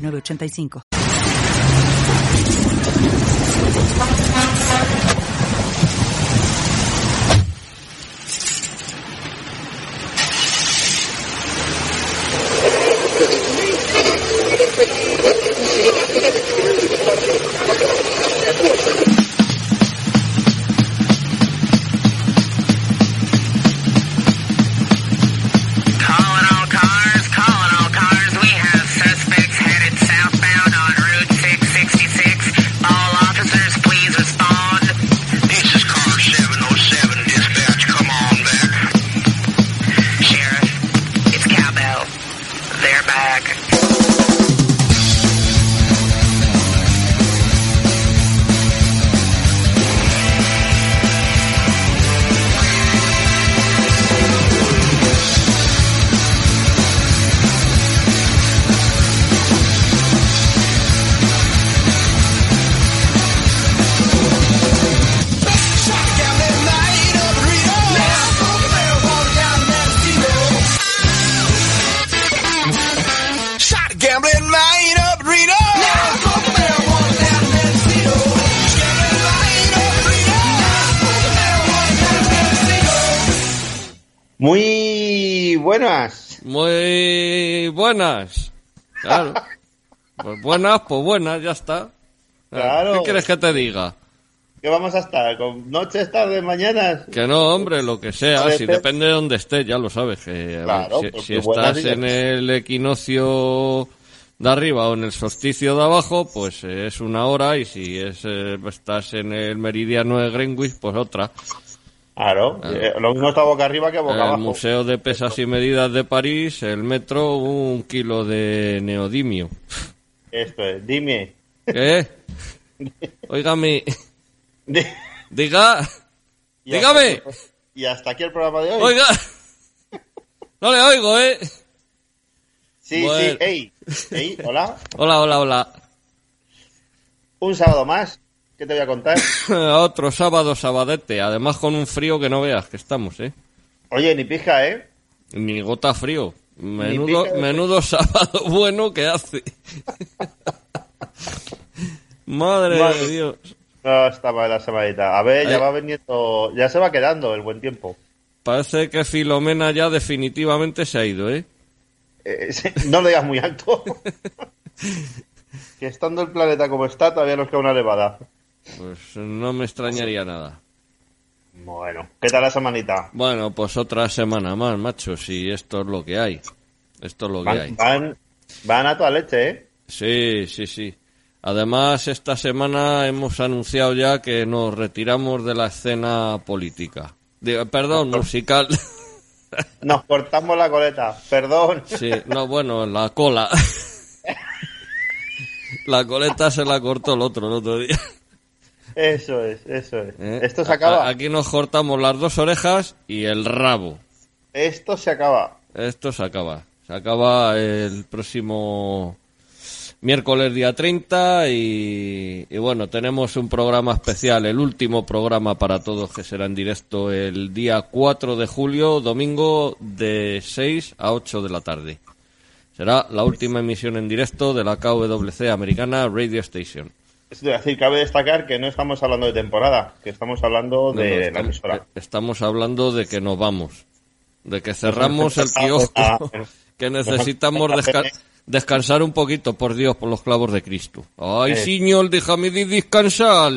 8985. Claro. Pues buenas, pues buenas, ya está. Claro. ¿Qué quieres que te diga? ¿Qué vamos a estar? ¿Con noches, tardes, mañanas? Que no, hombre, lo que sea, si depende de dónde estés, ya lo sabes. Que, ver, Claro, si, pues si estás días. en el equinoccio de arriba o en el solsticio de abajo, pues eh, es una hora, y si es, eh, estás en el meridiano de Greenwich, pues otra. Claro. eh, lo mismo está boca arriba que boca El abajo. Museo de Pesas y Medidas de París, el metro, un kilo de neodimio. Esto es. Dime. ¿Qué? Óigame, Di- diga, y dígame, hasta- Y hasta aquí el programa de hoy. oiga. No le oigo, ¿eh? sí, bueno. sí. Ey. Ey, hola. Hola, hola, hola. Un sábado más. ¿Qué te voy a contar? Otro sábado, sabadete. Además con un frío que no veas que estamos, ¿eh? Oye, ni pija, ¿eh? Ni gota frío. Menudo, menudo sábado bueno que hace. Madre, Madre. de Dios. No, está mal la semanita. A ver, ya va veniendo... Ya se va quedando el buen tiempo. Parece que Filomena ya definitivamente se ha ido, ¿eh? Eh, sí, no lo digas muy alto. que estando el planeta como está, todavía nos queda una elevada. Pues no me extrañaría nada. Bueno, ¿qué tal la semanita? Bueno, pues otra semana más, macho, si esto es lo que hay. Esto es lo que hay. Van, van, a toda leche, ¿eh? Sí, sí, sí. Además, esta semana hemos anunciado ya que nos retiramos de la escena política. Perdón, musical. Nos cortamos la coleta, perdón. Sí, no, bueno, la cola. La coleta se la cortó el otro el otro día. Eso es, eso es. ¿eh? Esto se acaba. Aquí nos cortamos las dos orejas y el rabo. Esto se acaba. Esto se acaba. Se acaba el próximo miércoles día 30 y, y bueno, tenemos un programa especial, el último programa para todos que será en directo el día 4 de julio, domingo de 6 a 8 de la tarde. Será la última emisión en directo de la KWC Americana Radio Station. Es decir, cabe destacar que no estamos hablando de temporada, que estamos hablando de no, la estamos, emisora. estamos hablando de que nos vamos, de que cerramos el kiosco, que necesitamos desca- descansar un poquito, por Dios, por los clavos de Cristo. Ay, Eh. señor, déjame de descansar.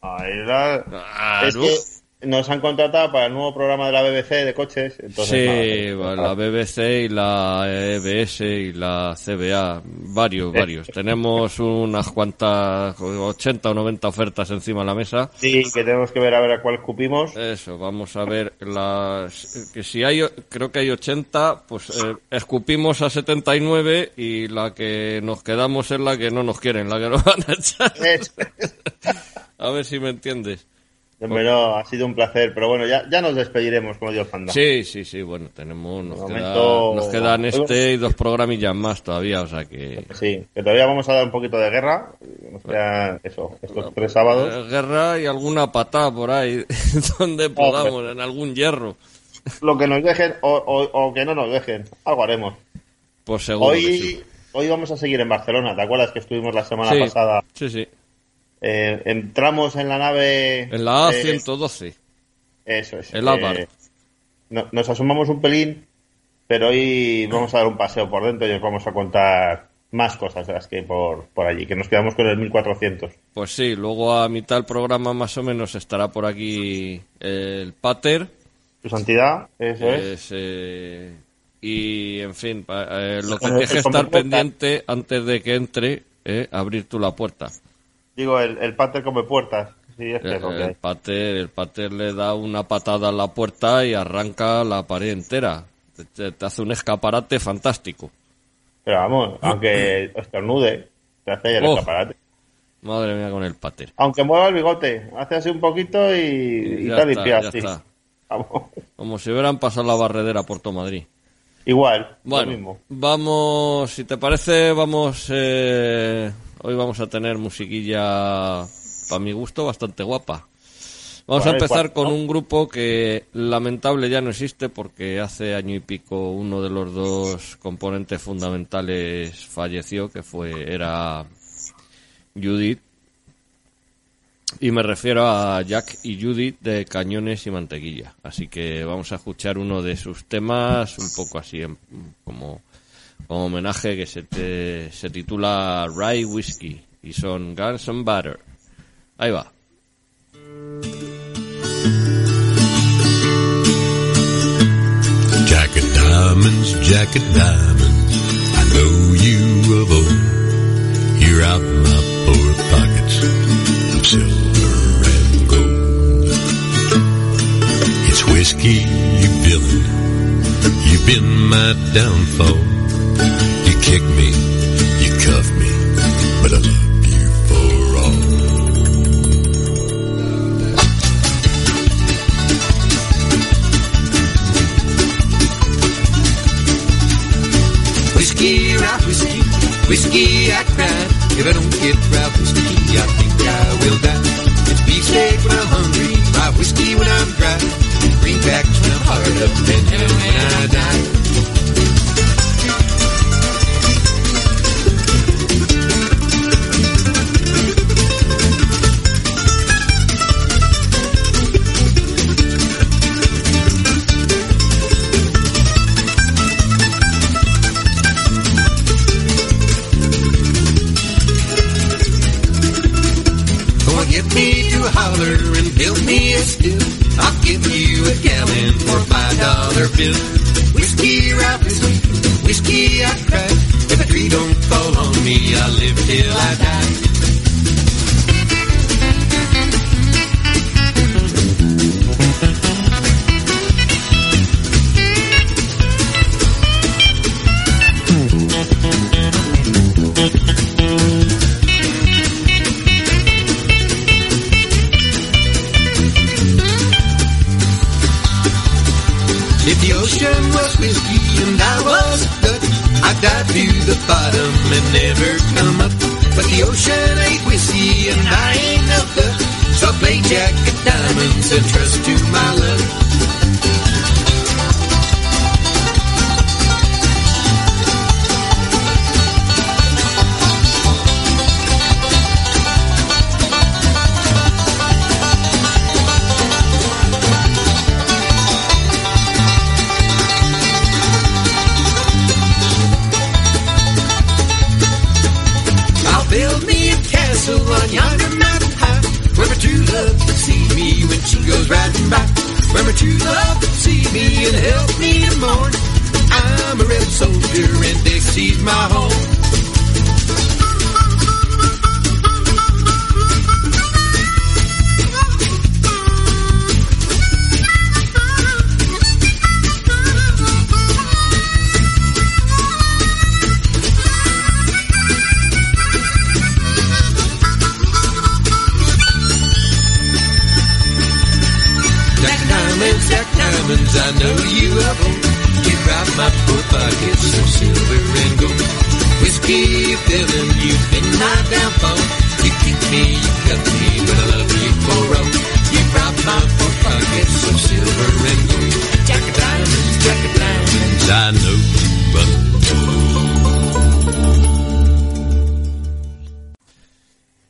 Ay, la- Claro. Es que nos han contratado para el nuevo programa de la BBC de coches. Entonces, Sí, nada, la BBC y la EBS y la CBA, varios, varios. Tenemos unas cuantas, 80 o 90 ofertas encima de la mesa. Sí, que tenemos que ver a ver a cuál escupimos. Eso, vamos a ver las que si hay creo que hay 80, pues eh, escupimos a 79 y la que nos quedamos es la que no nos quieren, la que nos van a echar. A ver si me entiendes. No, ha sido un placer, pero bueno, ya, ya nos despediremos, como Dios manda. Sí, sí, sí, bueno, tenemos nos, queda- nos quedan este y dos programillas más todavía, o sea que Sí, que todavía vamos a dar un poquito de guerra. Nos quedan, eso, estos tres sábados. Eh, guerra y alguna patada por ahí donde podamos, en algún hierro. Lo que nos dejen o, o- o que no nos dejen, algo haremos. Pues seguro que Hoy, sí. hoy vamos a seguir en Barcelona, ¿te acuerdas que estuvimos la semana Sí, pasada? sí, sí. Eh, entramos en la nave... En la eh, A112. Eso es. El Ávar. eh, no- nos asomamos un pelín, pero hoy vamos a dar un paseo por dentro y os vamos a contar más cosas de las que hay por, por allí, que nos quedamos con el 1400. Pues sí, luego a mitad del programa más o menos estará por aquí el Pater. Su santidad, eso es. es, eh, y, en fin, eh, lo que tienes que estar pendiente antes de que entre, eh, abrir tú la puerta. Digo, el, el pater come puertas. Sí, este El, lo el pater, el pater le da una patada a la puerta y arranca la pared entera. Te- hace un escaparate fantástico. Pero vamos, aunque estornude, te hace ahí el Oh. escaparate. Madre mía con el pater. Aunque mueva el bigote, hace así un poquito y, y ya te limpias. sí. Como si hubieran pasado la barredera por todo Madrid. Igual, lo Bueno, mismo. vamos, si te parece, vamos, eh, hoy vamos a tener musiquilla, para mi gusto, bastante guapa. Vamos a empezar ¿cuál, con un grupo que lamentable ya no existe porque hace año y pico uno de los dos componentes fundamentales falleció, que fue, era Judith. Y me refiero a Jack y Judith de Cañones y Mantequilla. Así que vamos a escuchar uno de sus temas, un poco así como, como homenaje, que se, te- se titula Rye Whiskey. Y son Guns and Butter. Ahí va. Jack of diamonds, Jack of diamonds. I know you of old. You're out my poor pockets of silver and gold. It's whiskey you've billin'. You've been my downfall. You kick me, you cuff me, but I love you for all. Whiskey, rye whiskey, whiskey I cried. If I don't get rye whiskey, I think I will die. It's beefsteak when I'm hungry, rye whiskey when I'm dry. Greenbacks when I'm hard up, and when I die. Build me a still. I'll give you a gallon for a five dollar bill. Whiskey, rye whiskey, whiskey I cry. If a tree don't fall on me, I'll live till I die. And never come up. But the ocean ain't whiskey and I ain't no Dutch, so play jack of diamonds and trust to my luck.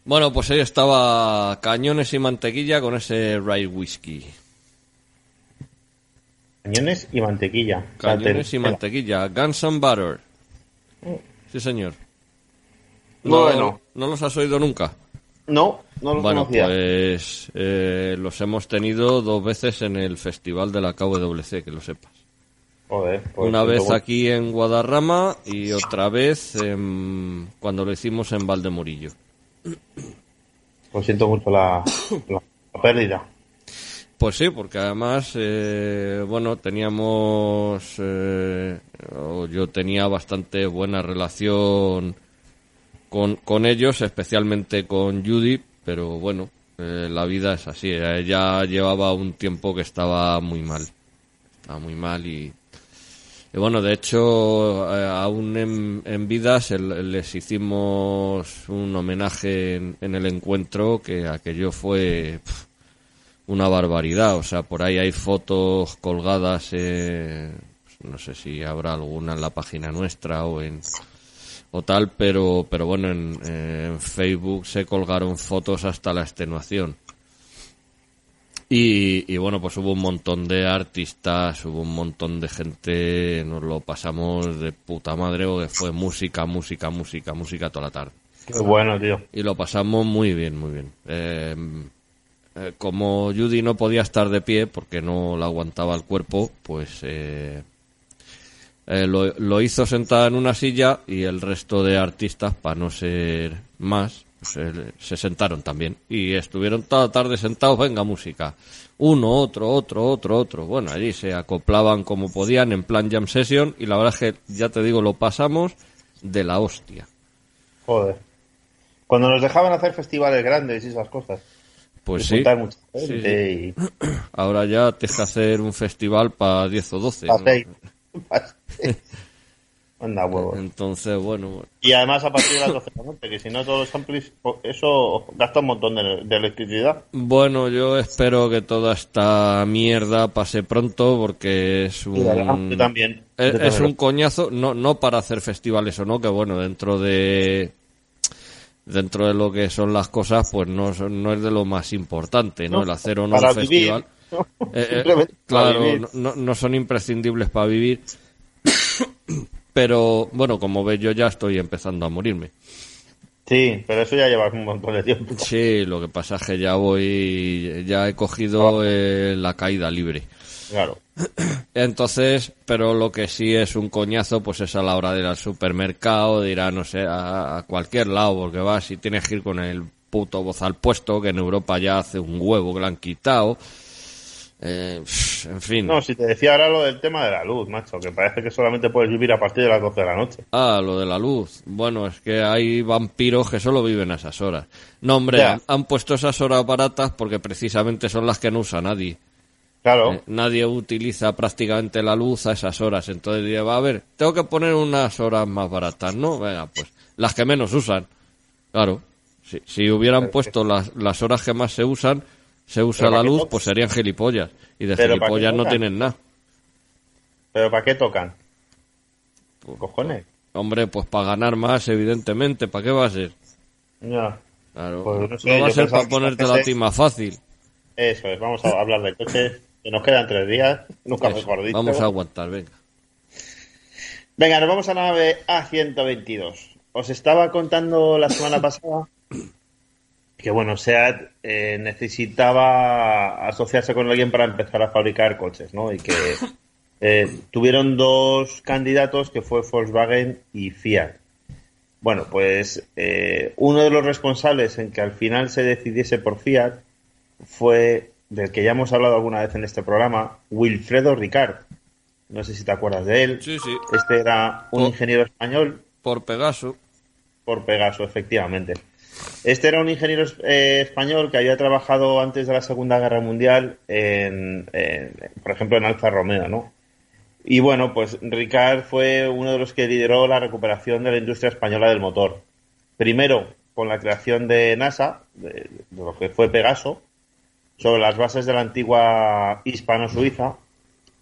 Bueno, pues ahí estaba Cañones y Mantequilla con ese Rye Whisky. Cañones y mantequilla. Cañones y Mante- Mantequilla. Guns and Butter. Sí, señor. Bueno. ¿No los has oído nunca? No, no los Bueno, conocía. pues eh, los hemos tenido dos veces en el festival de la KWC, que lo sepas. Joder, pues Una vez aquí en Guadarrama y otra vez en- cuando lo hicimos en Valdemorillo. Pues siento mucho la, pérdida. Pues sí, porque además, eh, bueno, teníamos, eh, yo tenía bastante buena relación con, con ellos, especialmente con Judy, pero bueno, eh, la vida es así. Ella llevaba un tiempo que estaba muy mal. Estaba muy mal y, y bueno, de hecho, eh, aún en, en vida se l- les hicimos un homenaje en, el encuentro que aquello fue una barbaridad. O sea, por ahí hay fotos colgadas, eh, pues, no sé si habrá alguna en la página nuestra o en o tal, pero pero bueno, en, eh, en Facebook se colgaron fotos hasta la extenuación. Y, y bueno, pues hubo un montón de artistas, hubo un montón de gente, nos lo pasamos de puta madre, porque fue música, música, música, música toda la tarde. Qué bueno, tío. Y lo pasamos muy bien, muy bien. Eh, eh, como Judy no podía estar de pie porque no la aguantaba el cuerpo, pues eh, eh, lo, lo hizo sentada en una silla y el resto de artistas, para no ser más, eh, se sentaron también. Y estuvieron toda la tarde sentados, venga música. Uno, otro, otro, otro, otro. Bueno, allí se acoplaban como podían en plan jam session y la verdad es que, ya te digo, lo pasamos de la hostia. Joder. Cuando nos dejaban hacer festivales grandes y esas cosas. Pues sí. y Ahora ya tienes que hacer un festival para 10 o 12. ¿no? Anda, huevos. Entonces, bueno, Y además a partir de las 12 de la noche, que si no todos los amplis, eso gasta un montón de, de electricidad. bueno, yo espero que toda esta mierda pase pronto porque es un... Yo también. Es, Yo es también. un coñazo, no, no para hacer festivales o no, que bueno, dentro de dentro de lo que son las cosas, pues no, son- no es de lo más importante, ¿no? No, El hacer o no un festival. Eh, eh, claro, no, no son imprescindibles para vivir. Pero bueno, como ves, yo ya estoy empezando a morirme. Sí, pero eso ya lleva un montón de tiempo. Sí, lo que pasa es que ya voy, ya he cogido eh, la caída libre. Claro. Entonces, pero lo que sí es un coñazo, pues es a la hora de ir al supermercado, de ir a, no sé, a, a cualquier lado, porque vas y tienes que ir con el puto voz al puesto, que en Europa ya hace un huevo que lo han quitado. Eh, en fin. No, si te decía ahora lo del tema de la luz, macho, que parece que solamente puedes vivir a partir de las 12 de la noche. Ah, lo de la luz. Bueno, es que hay vampiros que solo viven a esas horas. No, hombre, han puesto esas horas baratas porque precisamente son las que no usa nadie. Claro. Eh, nadie utiliza prácticamente la luz a esas horas. Entonces dice, va a ver, tengo que poner unas horas más baratas, ¿no? Venga, pues las que menos usan. Claro. Si, si hubieran puesto las, las horas que más se usan, se usa la ¿para qué luz, pues serían gilipollas. Y de Pero ¿para qué gilipollas no tienen nada. ¿Pero para qué tocan? Cojones. Hombre, pues para ganar más, evidentemente. ¿Para qué va a ser? Ya. Claro. Pues no sé, va a ser para que ponerte la tima fácil. Eso es, vamos a hablar de coches. Que nos quedan tres días, nunca Eso, mejor dicho. Vamos a aguantar, venga. Venga, nos vamos a la nave A122. Os estaba contando la semana pasada que bueno, SEAT eh, necesitaba asociarse con alguien para empezar a fabricar coches, ¿no? Y que eh, tuvieron dos candidatos que fue Volkswagen y Fiat. Bueno, pues eh, uno de los responsables en que al final se decidiese por Fiat fue del que ya hemos hablado alguna vez en este programa, Wilfredo Ricard. No sé si te acuerdas de él. Sí, sí. Este era un ingeniero español Por Pegaso. por Pegaso, efectivamente. Este era un ingeniero eh, español que había trabajado antes de la Segunda Guerra Mundial, en, en, por ejemplo, en Alfa Romeo, ¿no? Y bueno, pues Ricard fue uno de los que lideró la recuperación de la industria española del motor. Primero, con la creación de NASA, de, de lo que fue Pegaso, sobre las bases de la antigua hispano-suiza.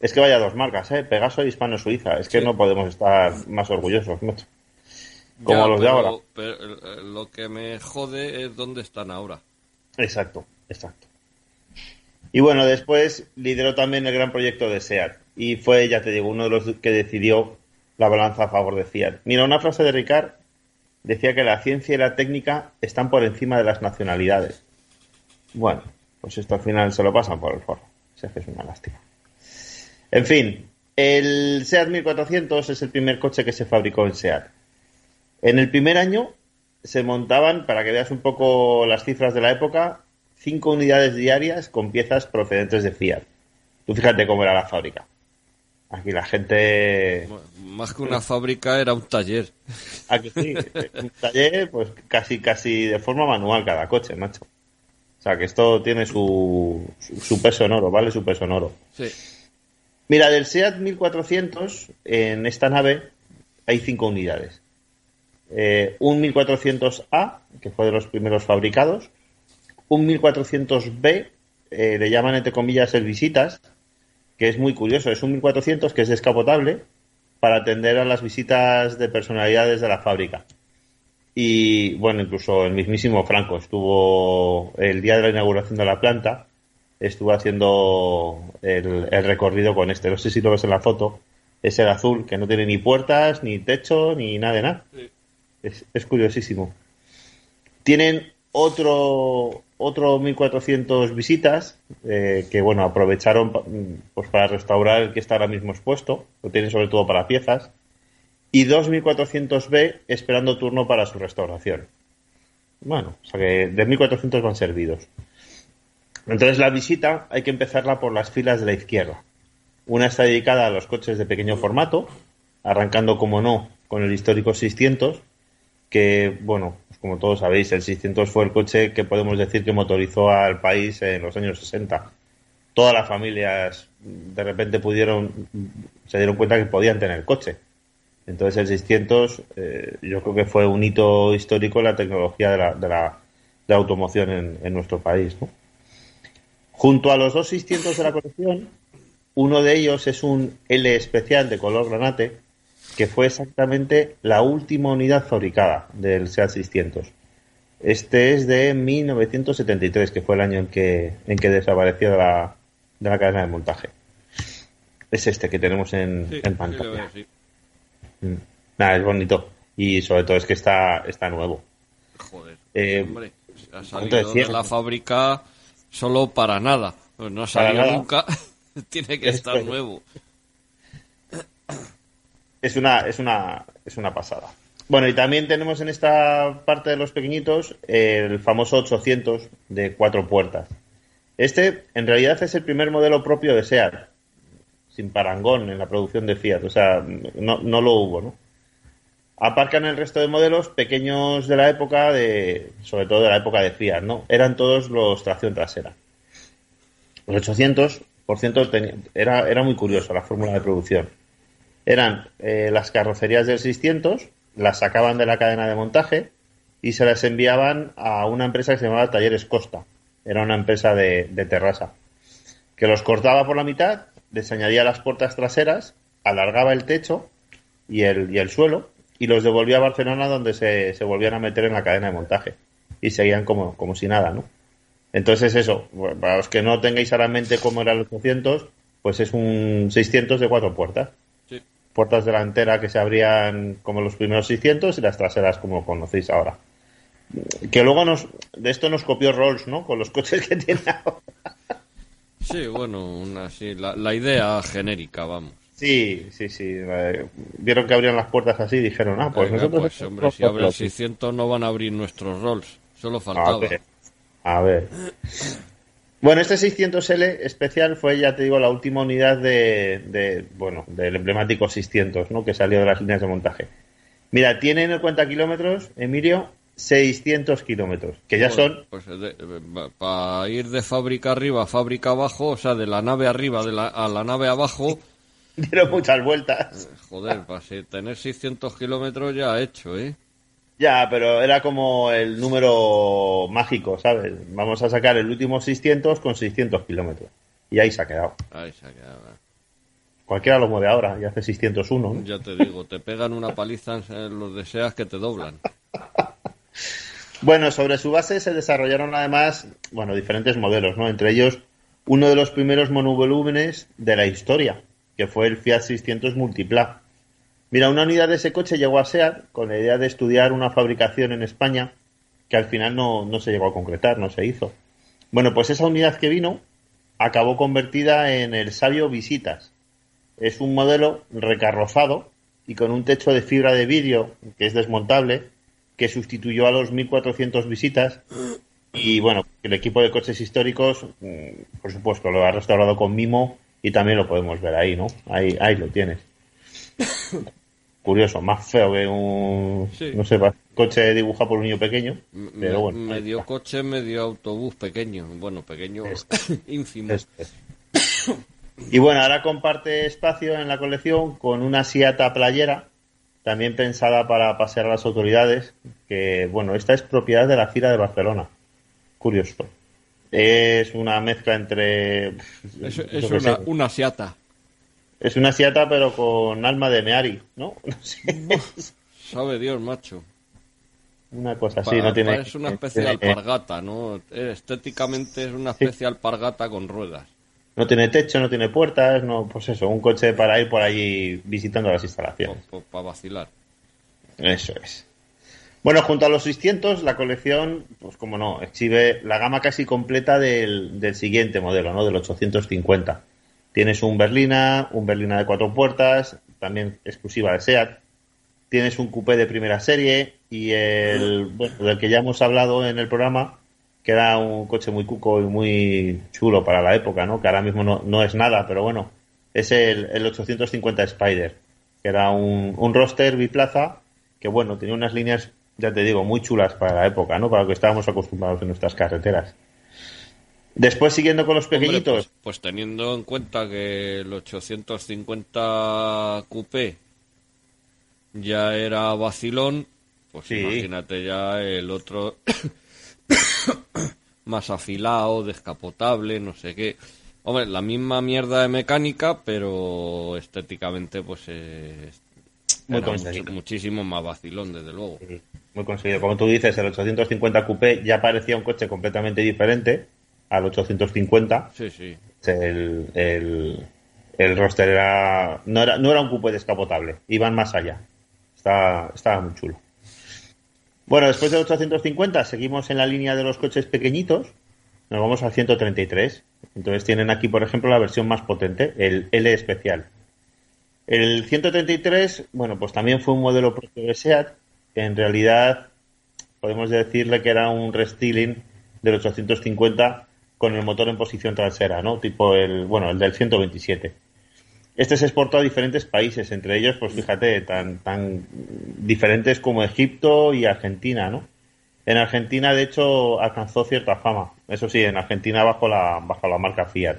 Es que vaya dos marcas, ¿eh? Pegaso e hispano-suiza. Es que Sí. no podemos estar más orgullosos, macho. Como Ya, los de pero- ahora. pero, eh, lo que me jode es dónde están ahora. Exacto, exacto. Y bueno, después lideró también el gran proyecto de SEAT. Y fue, ya te digo, uno de los que decidió la balanza a favor de Fiat. Mira, una frase de Ricard decía que la ciencia y la técnica están por encima de las nacionalidades. Bueno, pues esto al final se lo pasan por el forro. Si es que es una lástima. En fin, el SEAT 1400 es el primer coche que se fabricó en SEAT. En el primer año se montaban, para que veas un poco las cifras de la época, cinco unidades diarias con piezas procedentes de Fiat. Tú fíjate cómo era la fábrica. Aquí la gente... Más que una fábrica era un taller. Aquí sí, un taller, pues casi, casi de forma manual cada coche, macho. O sea, que esto tiene su, su, su peso en oro, ¿vale? Su peso en oro. Sí. Mira, del SEAT 1400, en esta nave hay cinco unidades. Eh, un 1400A, que fue de los primeros fabricados. Un 1400B, eh, le llaman entre comillas el visitas, que es muy curioso. Es un 1400 que es descapotable para atender a las visitas de personalidades de la fábrica. Y bueno, incluso el mismísimo Franco estuvo el día de la inauguración de la planta, estuvo haciendo el, el recorrido con este. No sé si lo ves en la foto. Es el azul, que no tiene ni puertas, ni techo, ni nada de nada. Es, curiosísimo. Tienen otro otro 1400 visitas eh, que bueno aprovecharon pa- pues para restaurar el que está ahora mismo expuesto. Lo tienen sobre todo para piezas. Y dos 1400B esperando turno para su restauración. Bueno o sea que de 1400 van servidos. Entonces la visita hay que empezarla por las filas de la izquierda. Una está dedicada a los coches de pequeño formato arrancando como no con el histórico 600 que, bueno, pues como todos sabéis, el 600 fue el coche que podemos decir que motorizó al país en los años 60. Todas las familias de repente pudieron, se dieron cuenta que podían tener coche. Entonces el 600 eh, yo creo que fue un hito histórico en la tecnología de la, de la, de la automoción en, en nuestro país. Junto a los dos 600 de la colección, uno de ellos es un L especial de color granate, que fue exactamente la última unidad fabricada del SEAT 600. Este es de 1973, que fue el año en que, en que desapareció de la, de la cadena de montaje. Es este que tenemos en, Sí, en sí pantalla. veo, sí. Mm. Nada, es bonito. Y sobre todo es que está, está nuevo. Joder. Eh, Hombre, ha salido de la fábrica solo para nada. Pues no ha salido nunca. Tiene que estar es. nuevo. Es una, es una, es una pasada. Bueno, y también tenemos en esta parte de los pequeñitos el famoso 800 de cuatro puertas. Este, en realidad, es el primer modelo propio de SEAT, sin parangón en la producción de Fiat. O sea, no, no lo hubo, ¿no? Aparcan el resto de modelos pequeños de la época, de, sobre todo de la época de Fiat, ¿no? Eran todos los tracción trasera. Los 800, por ciento, era, era muy curioso la fórmula de producción eran eh, las carrocerías del 600, las sacaban de la cadena de montaje y se las enviaban a una empresa que se llamaba Talleres Costa. Era una empresa de, Terrassa. Que los cortaba por la mitad, les añadía las puertas traseras, alargaba el techo y el, y el suelo y los devolvía a Barcelona donde se, se volvían a meter en la cadena de montaje. Y seguían como, como si nada, ¿no? Entonces eso, para los que no tengáis ahora en mente cómo era el 800, pues es un 600 de cuatro puertas. Puertas delanteras que se abrían como los primeros 600 y las traseras como conocéis ahora. que luego nos de esto nos copió Rolls, ¿no? Con los coches que tiene ahora. Sí, bueno, una, sí, la, la idea genérica, vamos. Sí, sí, sí. eh, Vieron que abrían las puertas así y dijeron, ah, pues Venga, nosotros... pues, hombre, si abren 600 no van a abrir nuestros rolls. Solo A faltaba. ver, a ver. Bueno, este 600L especial fue, ya te digo, la última unidad de, de, bueno, del emblemático 600, ¿no? Que salió de las líneas de montaje. Mira, tiene en cuenta kilómetros, Emilio, 600 kilómetros, que ya son, Pues para ir de fábrica arriba a fábrica abajo, o sea, de la nave arriba de la, a la nave abajo, dieron muchas vueltas. joder, para si- tener 600 kilómetros ya hecho, ¿eh? Ya, pero era como el número mágico, ¿sabes? Vamos a sacar el último 600 con 600 kilómetros. Y ahí se ha quedado. Ahí se ha quedado. ¿eh? Cualquiera lo mueve ahora y hace 601, ¿no? Ya te digo, te pegan una paliza en los deseas que te doblan. Bueno, sobre su base se desarrollaron además, bueno, diferentes modelos, ¿no? Entre ellos, uno de los primeros monovolúmenes de la historia, que fue el Fiat 600 Multipla. Mira, una unidad de ese coche llegó a SEAT con la idea de estudiar una fabricación en España que al final no, no se llegó a concretar, no se hizo. Bueno, pues esa unidad que vino acabó convertida en el Sabio Visitas. Es un modelo recarrozado y con un techo de fibra de vidrio que es desmontable que sustituyó a los 1400 visitas y bueno, el equipo de coches históricos, mm, por supuesto, lo ha restaurado con mimo y también lo podemos ver ahí, ¿no? Ahí, ahí lo tienes. Curioso, más feo que un, Sí. no sé, coche dibujado por un niño pequeño, pero bueno. medio coche, medio autobús pequeño. Bueno, pequeño, ínfimo. Este. Y bueno, ahora comparte espacio en la colección con una Siata playera, también pensada para pasear a las autoridades, que bueno, esta es propiedad de la Fira de Barcelona. Curioso. Es una mezcla entre... Es, una, una Seata. Es una Siata pero con alma de Meari, ¿no? No sé. Sabe Dios, macho. Una cosa así, no tiene... es una especie de tiene- alpargata, ¿no? Eh, Estéticamente es una especie de alpargata con ruedas. No tiene techo, no tiene puertas, no, pues eso, un coche para ir por allí visitando las instalaciones. Para vacilar. Eso es. Bueno, junto a los 600, la colección, pues como no, exhibe la gama casi completa del, del siguiente modelo, ¿no? Del 850. Tienes un Berlina, un Berlina de cuatro puertas, también exclusiva de SEAT. Tienes un coupé de primera serie y el, bueno, del que ya hemos hablado en el programa, que era un coche muy cuco y muy chulo para la época, ¿no? Que ahora mismo no, no es nada, pero bueno, es el, el 850 Spider, que era un, un roster biplaza que bueno, tenía unas líneas, ya te digo, muy chulas para la época, ¿no? Para lo que estábamos acostumbrados en nuestras carreteras. Después, siguiendo con los Hombre, pequeñitos, pues, pues teniendo en cuenta que el 850 Coupé ya era vacilón, pues Sí. imagínate ya el otro más afilado, descapotable, no sé qué. Hombre, la misma mierda de mecánica, pero estéticamente pues es Muy era conseguido. mucho- muchísimo más vacilón, desde luego. muy conseguido. Como tú dices, el 850 Coupé ya parecía un coche completamente diferente al 850. Sí, sí. El, el, el roster era no, era no era un coupé descapotable, iban más allá. Está, estaba muy chulo. Bueno, después del 850 seguimos en la línea de los coches pequeñitos. Nos vamos al 133. Entonces tienen aquí, por ejemplo, la versión más potente, el L especial. El 133, bueno, pues también fue un modelo propio de SEAT. En realidad, podemos decirle que era un restyling del 850 con el motor en posición trasera, ¿no? Tipo el, bueno, el del 127. Este se exportó a diferentes países, entre ellos, pues fíjate, tan, tan diferentes como Egipto y Argentina, ¿no? En Argentina, de hecho, alcanzó cierta fama. Eso sí, en Argentina bajo la, bajo la marca Fiat.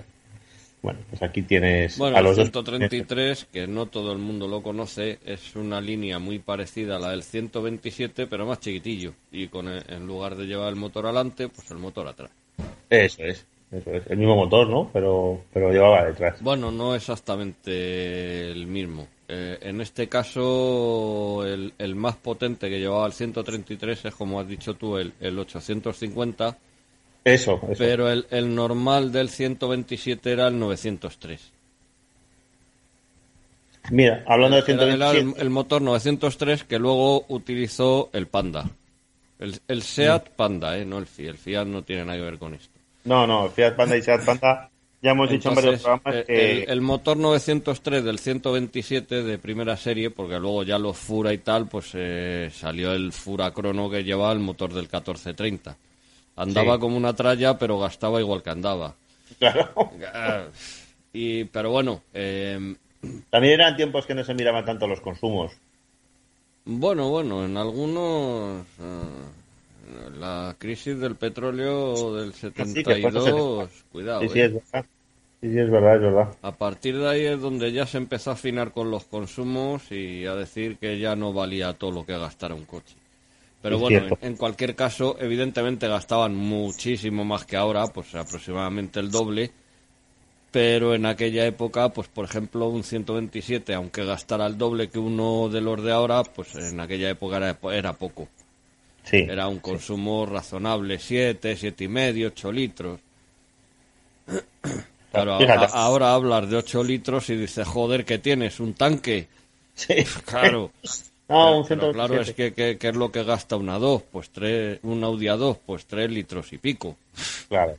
Bueno, pues aquí tienes Bueno, a el los dos. 133, que no todo el mundo lo conoce, es una línea muy parecida a la del 127, pero más chiquitillo. Y con el- en lugar de llevar el motor adelante, pues el motor atrás. Eso es, eso es. El mismo motor, ¿no? Pero, pero llevaba detrás. Bueno, no exactamente el mismo. Eh, en este caso, el, el más potente que llevaba el 133 es, como has dicho tú, el, el 850, Eso, eso. pero el, el normal del 127 era el 903. Mira, hablando de Era- era 127. el, el motor 903 que luego utilizó el Panda. El, el Seat Panda, ¿eh? No el Fiat. El Fiat no tiene nada que ver con esto. No, no, Fiat Panda y Seat Panda ya hemos dicho en varios programas eh, que... el, el motor 903 del 127 de primera serie, porque luego ya los Fura y tal, pues eh, salió el Fura Crono que llevaba el motor del 1430. Andaba Sí. como una tralla, pero gastaba igual que andaba. Claro. Y, pero bueno, eh, También eran tiempos que no se miraban tanto los consumos. Bueno, bueno, en algunos... ah, la crisis del petróleo del sí, que fue en 72, cuidado. Sí, sí, eh. es verdad. Sí, sí, es verdad, es verdad. A partir de ahí es donde ya se empezó a afinar con los consumos y a decir que ya no valía todo lo que gastara un coche. Pero Es bueno, en cualquier caso, evidentemente gastaban muchísimo más que ahora, pues aproximadamente el doble. Pero en aquella época, pues por ejemplo, un 127, aunque gastara el doble que uno de los de ahora, pues en aquella época era, era poco. Sí. Era un consumo razonable, 7, siete y medio, 8 litros. Claro, Fíjate. a- ahora hablas de 8 litros y dices, joder, ¿qué tienes? ¿Un tanque? Sí. Claro. No, un Pero claro, 127. es que ¿qué, qué es lo que gasta una 2? Pues tres, un Audi A2, pues 3 litros y pico. Claro.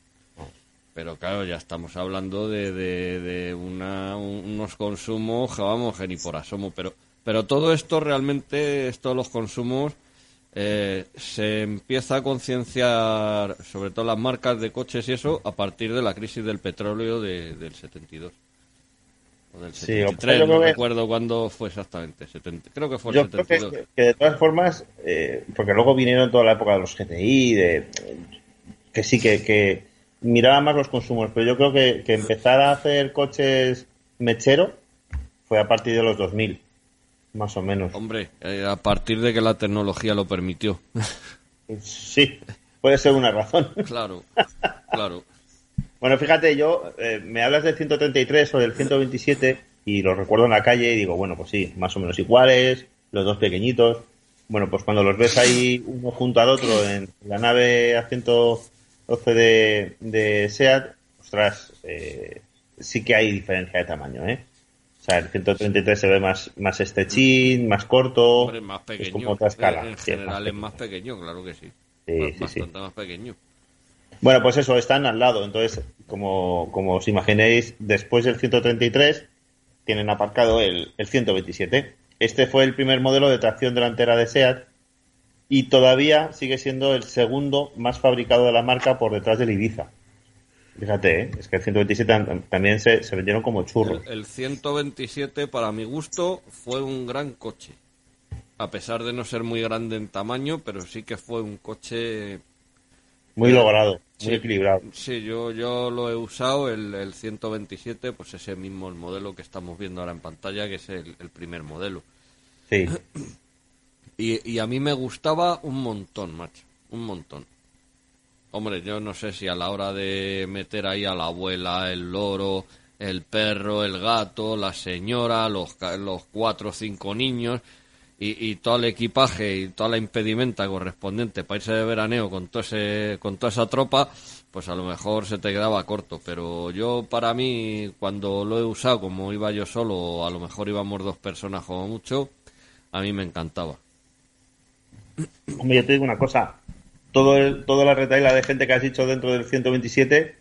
Pero claro, ya estamos hablando de, de, de una, un- unos consumos, que vamos, que ni por asomo. Pero, pero todo esto realmente, esto de los consumos, eh, se empieza a concienciar, sobre todo las marcas de coches y eso, a partir de la crisis del petróleo de- del 72. O del Sí, 73, yo creo no que- recuerdo cuándo fue exactamente. 70, creo que fue el Yo creo 72. que, que de todas formas, eh, porque luego vinieron toda la época de los GTI, de, que sí, que, que miraban más los consumos, pero yo creo que, que empezar a hacer coches mechero fue a partir de los 2000, más o menos. Hombre, eh, a partir de que la tecnología lo permitió. Sí, puede ser una razón. claro, claro. Bueno, fíjate, yo eh, me hablas del 133 o del 127 y los recuerdo en la calle y digo, bueno, pues sí, más o menos iguales, los dos pequeñitos. Bueno, pues cuando los ves ahí uno junto al otro en la nave A112 de, de SEAT, ostras, eh, sí que hay diferencia de tamaño, ¿eh? O sea, el 133 se ve más, más estrechín, más corto. Hombre, más es como otra escala. En sí, general es más pequeño, claro que sí. Sí, sí, sí. Bastante más pequeño. Bueno, pues eso, están al lado. Entonces, como, como os imaginéis, después del 133 tienen aparcado el, el 127. Este fue el primer modelo de tracción delantera de SEAT y todavía sigue siendo el segundo más fabricado de la marca por detrás del Ibiza. Fíjate, ¿eh? es que el 127 tam- también se, se vendieron como churros. El, el 127, para mi gusto, fue un gran coche. A pesar de no ser muy grande en tamaño, pero sí que fue un coche Muy logrado, muy equilibrado. Sí, yo, yo lo he usado, el, el 127, pues ese mismo el modelo que estamos viendo ahora en pantalla, que es el, el primer modelo. Sí, Y, y a mí me gustaba un montón, macho, un montón. Hombre, yo no sé si a la hora de meter ahí a la abuela, el loro, el perro, el gato, la señora, los, los cuatro o cinco niños y, y todo el equipaje y toda la impedimenta correspondiente para irse de veraneo con, todo ese, con toda esa tropa, pues a lo mejor se te quedaba corto. Pero yo, para mí, cuando lo he usado, como iba yo solo, a lo mejor íbamos dos personas como mucho, a mí me encantaba. Hombre, yo te digo una cosa. Todo el, toda la retaila de gente que has dicho dentro del 127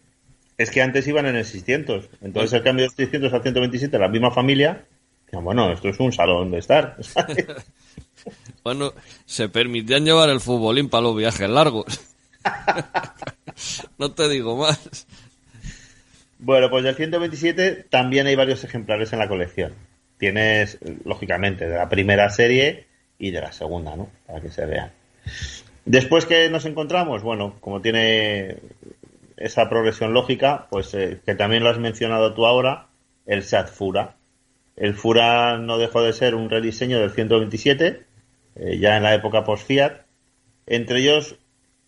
es que antes iban en el 600. Entonces el cambio del 600 al 127, la misma familia, bueno, esto es un salón de estar. ¿sabes? Bueno, se permitían llevar el futbolín para los viajes largos. no te digo más. bueno, pues del 127 también hay varios ejemplares en la colección. Tienes, lógicamente, de la primera serie y de la segunda, ¿no? Para que se vean. Después que nos encontramos, bueno, como tiene esa progresión lógica, pues eh, que también lo has mencionado tú ahora, el SAT Fura. El Fura no dejó de ser un rediseño del 127, eh, ya en la época post-Fiat. Entre ellos,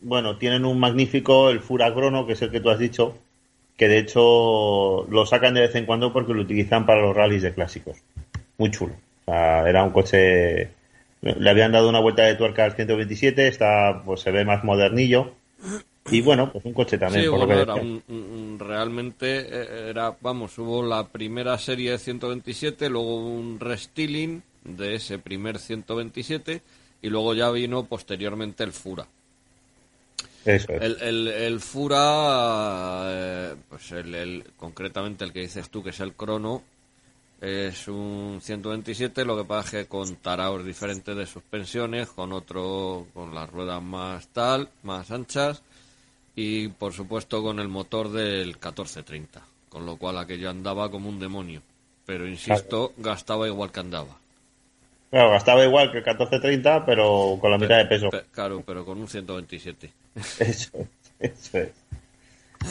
bueno, tienen un magnífico, el Fura Crono, que es el que tú has dicho, que de hecho lo sacan de vez en cuando porque lo utilizan para los rallies de clásicos. Muy chulo. O sea, era un coche. Le habían dado una vuelta de tuerca al 127, está, pues se ve más modernillo. Y bueno, pues un coche también, Sí, por bueno, lo que era decía. un, un- un- realmente eh, era, vamos, hubo la primera serie de 127, luego un restyling de ese primer 127 y luego ya vino posteriormente el Fura. Eso es. El, el, el Fura, eh, pues el, el- concretamente el que dices tú, que es el Crono, es un 127, lo que pasa es que con taraos diferentes de suspensiones, con otro, con las ruedas más tal, más anchas, y por supuesto con el motor del 1430, con lo cual aquello andaba como un demonio. Pero insisto, gastaba igual que andaba. Claro, gastaba igual que el 1430, pero con la mitad de peso. Pe- claro, pero con un 127. Eso es, eso es.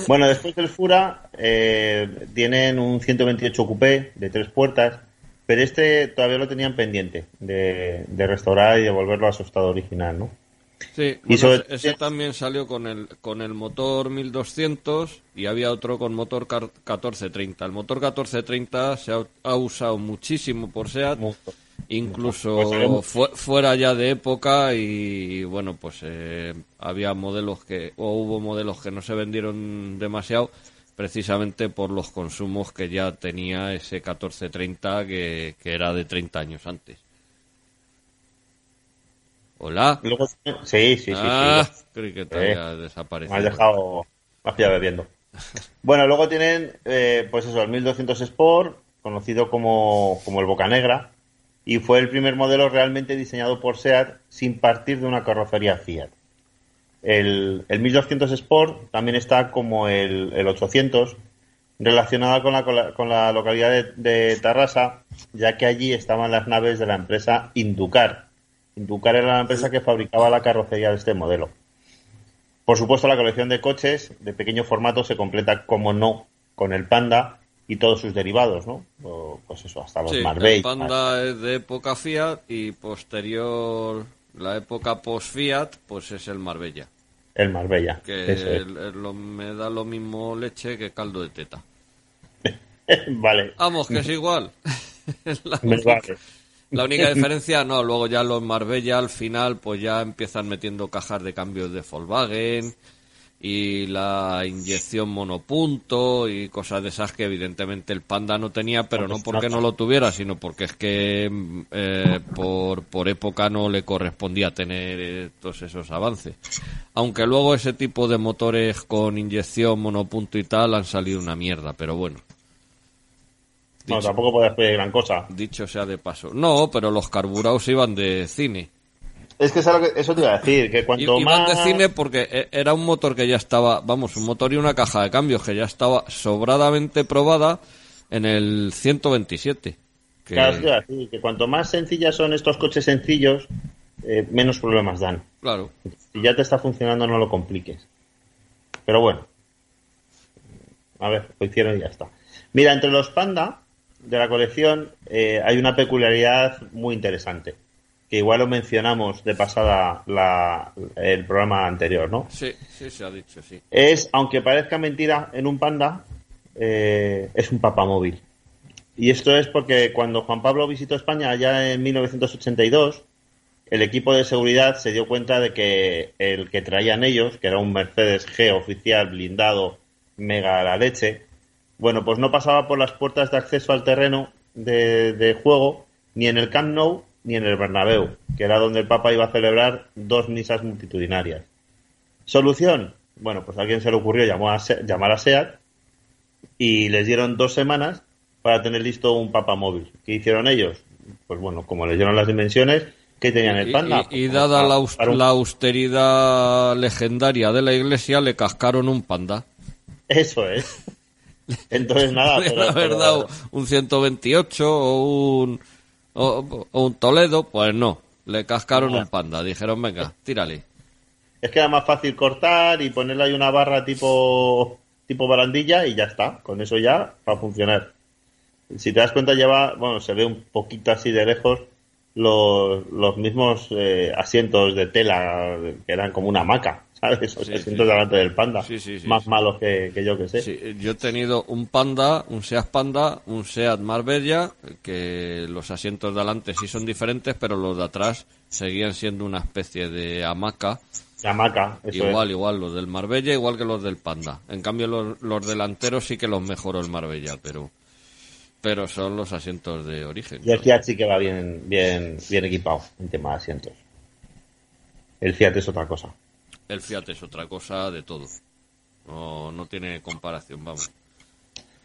Bueno, después del Fura eh, tienen un 128 coupé de tres puertas, pero este todavía lo tenían pendiente de, de restaurar y devolverlo a su estado original, ¿no? Sí, Y bueno, sobre- ese, también salió con el, con el motor 1200 y había otro con motor car- 1430. El motor 1430 se ha, ha usado muchísimo por SEAT, Mucho. Incluso Pues fu- fuera ya de época y bueno, pues eh, había modelos que, o hubo modelos que no se vendieron demasiado precisamente por los consumos que ya tenía ese 1430 que, que era de 30 años antes. Hola. Luego- sí, sí, sí. Ah, sí. creí que te Eh, había Me desaparecido. has dejado me has pillado bebiendo. Bueno, luego tienen, eh, pues eso, el 1200 Sport, conocido como, como el Boca Negra, y fue el primer modelo realmente diseñado por SEAT sin partir de una carrocería Fiat. El, el 1200 Sport también está como el, el 800, relacionada con la, con la, localidad de, de Tarrasa, ya que allí estaban las naves de la empresa Inducar. Inducar era la empresa que fabricaba la carrocería de este modelo. Por supuesto, la colección de coches de pequeño formato se completa, como no, con el Panda y todos sus derivados, ¿no? O, pues eso, hasta los Sí, Marbella. el Panda es de época Fiat y posterior, la época post-Fiat, pues es el Marbella. El Marbella. Que eso es. el- el- lo- me da lo mismo leche que caldo de teta. vale, Vamos, que es igual. la, me única, vale. la única diferencia, no, luego ya los Marbella al final, pues ya empiezan metiendo cajas de cambios de Volkswagen y la inyección monopunto y cosas de esas que evidentemente el Panda no tenía, pero no porque no lo tuviera, sino porque es que mm, eh, por, por época no le correspondía tener eh, todos esos avances. Aunque luego ese tipo de motores con inyección monopunto y tal han salido una mierda, pero bueno. No, tampoco puedes pedir gran cosa. dicho sea de paso. No, pero los carburados iban de cine. Es que, es algo que- eso te iba a decir, que cuanto Iban más... de cine porque e- era un motor que ya estaba, vamos, un motor y una caja de cambios que ya estaba sobradamente probada en el 127. Que, Claro, te iba a decir, que cuanto más sencillas son estos coches sencillos, eh, menos problemas dan. claro. Si ya te está funcionando, no lo compliques. Pero bueno. A ver, lo hicieron y ya está. Mira, entre los Panda de la colección eh, hay una peculiaridad muy interesante. Que igual lo mencionamos de pasada la- el programa anterior, ¿no? Sí, sí, se ha dicho, sí. Es, aunque parezca mentira, en un Panda eh, es un papamóvil. Y esto es porque cuando Juan Pablo visitó España allá en 1982, el equipo de seguridad se dio cuenta de que el que traían ellos, que era un Mercedes G oficial blindado mega a la leche, bueno, pues no pasaba por las puertas de acceso al terreno de, de juego ni en el Camp Nou ni en el Bernabéu, que era donde el Papa iba a celebrar dos misas multitudinarias. Solución. Bueno, pues a alguien se le ocurrió llamar a, Se- llamar a SEAT y les dieron dos semanas para tener listo un Papa móvil. ¿Qué hicieron ellos? Pues bueno, como les dieron las dimensiones, ¿qué tenían el Panda? y- y dada la, aus- para un- la austeridad legendaria de la iglesia, le cascaron un panda. Eso es. Entonces nada, pero- haber pero- dado un 128 o un, o, o un Toledo, pues no. Le cascaron un panda. Dijeron, venga, tírale. es que era más fácil cortar y ponerle ahí una barra tipo tipo barandilla y ya está. Con eso ya va a funcionar. Si te das cuenta lleva, bueno, se ve un poquito así de lejos los, los mismos eh, asientos de tela que eran como una hamaca, ¿sabes? Sí, sí. delante del panda. Sí, más malos que, que yo que sé. Yo he tenido un Panda, un Seat Panda, un Seat Marbella, que los asientos de adelante sí son diferentes, pero los de atrás seguían siendo una especie de hamaca. La hamaca, eso igual, es. igual, los del Marbella, igual que los del Panda. En cambio, los, los delanteros sí que los mejoró el Marbella, pero pero son los asientos de origen. Y el Fiat sí que va bien, bien, bien equipado en tema de asientos. El Fiat es otra cosa. El Fiat es otra cosa de todo. No, no tiene comparación, vamos.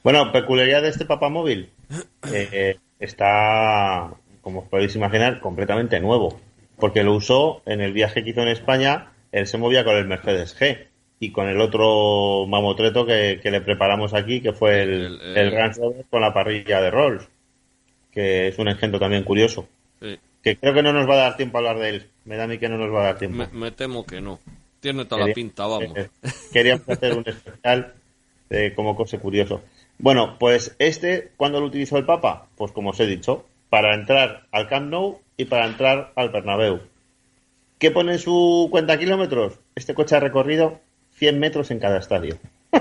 Bueno, peculiaridad de este papamóvil. Eh, está, como os podéis imaginar, completamente nuevo. Porque lo usó en el viaje que hizo en España, él se movía con el Mercedes G y con el otro mamotreto que, que le preparamos aquí, que fue el, El- el- el Range Rover con la parrilla de Rolls, que es un ejemplo también curioso. Sí. Que creo que no nos va a dar tiempo a hablar de él. Me da a mí que no nos va a dar tiempo. Me, me temo que no. Tiene toda la Quería- pinta, vamos. eh, Queríamos hacer un especial de como cosa curioso. Bueno, pues este, ¿cuándo lo utilizó el Papa? Pues como os he dicho, para entrar al Camp Nou y para entrar al Bernabéu. ¿Qué pone en su cuenta kilómetros? Este coche ha recorrido 100 metros en cada estadio. o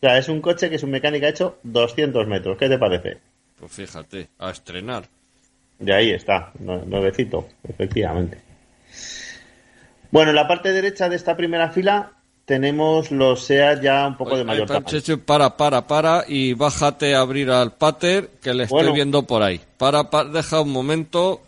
sea, es un coche que su mecánica ha hecho 200 metros. ¿Qué te parece? Pues fíjate, a estrenar. De ahí está, nue- nuevecito, efectivamente. Bueno, en la parte derecha de esta primera fila tenemos los SEAT ya un poco de mayor tamaño. Chechu, para, para, para y bájate a abrir al pater que le estoy Bueno. viendo por ahí. Para, pa- deja un momento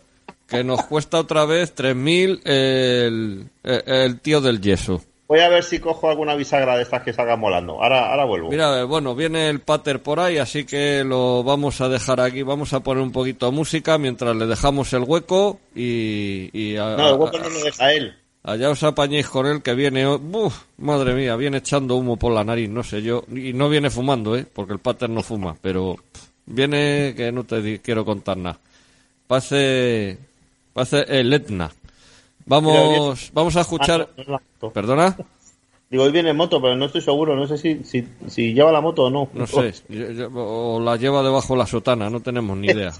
que nos cuesta otra vez 3.000 el, el, el tío del yeso. Voy a ver si cojo alguna bisagra de estas que salgan volando. Ahora, ahora vuelvo. Mira, eh, bueno, viene el pater por ahí, así que lo vamos a dejar aquí. Vamos a poner un poquito de música mientras le dejamos el hueco y... y a- no, el hueco no lo deja él. Allá os apañéis con él que viene, hoy- ¡Buf! madre mía, viene echando humo por la nariz, no sé yo, y no viene fumando, ¿eh? Porque el pater no fuma, pero viene que no te di- quiero contar nada. Parece, parece el Etna. Vamos, vamos a Ah, escuchar, moto. perdona, Digo, hoy viene en moto, pero no estoy seguro. No sé si, si, si lleva la moto o no. no sé, o la lleva debajo la sotana, no tenemos ni idea.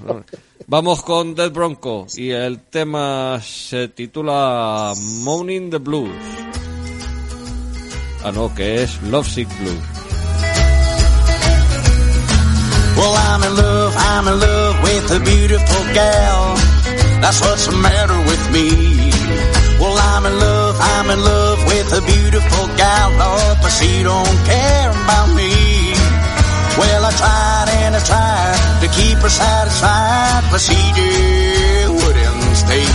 Vamos con Dead Bronco y el tema se titula Moaning the Blues. Ah, no, que es Lovesick Blues. Well, I'm in love, I'm in love with a beautiful gal. That's what's the matter with me. Well, I'm in love, I'm in love with a beautiful gal, Lord, but she don't care about me. Well, I tried and I tried to keep her satisfied, but she just wouldn't stay.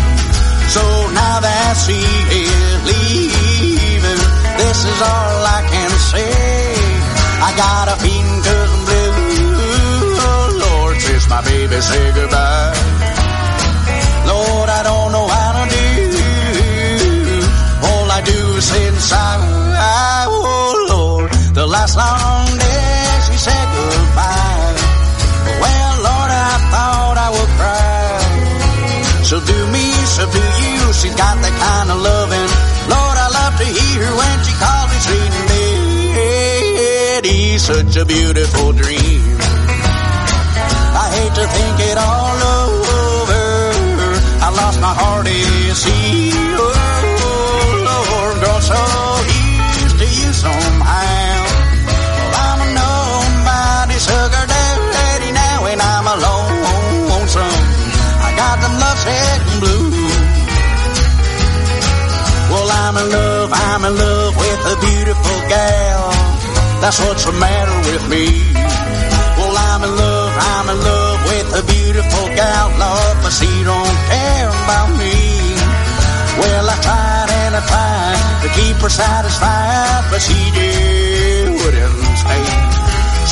So now that she is leaving, this is all I can say. I got a feeling I'm blue. Oh Lord, since my baby say goodbye. She's got that kind of loving. Lord, I love to hear her when she calls me sweet and He's such a beautiful dream. I hate to think it all over. I lost my heart, you see. That's what's the matter with me. Well, I'm in love, I'm in love with a beautiful gal, Lord, but she don't care about me. Well, I tried and I tried to keep her satisfied, but she just wouldn't stay.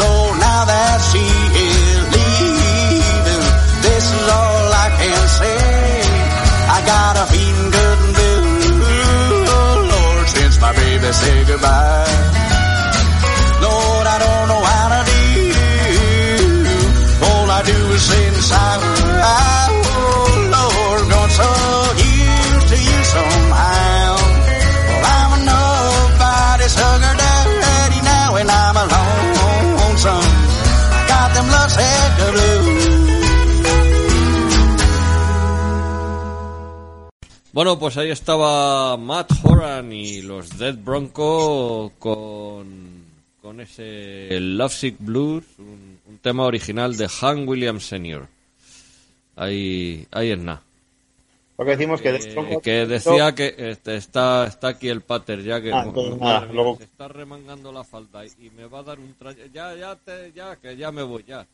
So now that she is leaving, this is all I can say. I got a feeling good and blue, oh Lord, since my baby said goodbye. Bueno, pues ahí estaba Matt Horan y los Dead Bronco con, con ese Lovesick Blues, tema original de Han Williams Sr. Ahí, ahí es nada. Porque decimos que... Eh, que decía que este, está, está aquí el pater ya que Ah, entonces madre nada, mía, luego- se está remangando la falda y, y me va a dar un traje. Ya, ya, te, ya, que ya me voy, ya.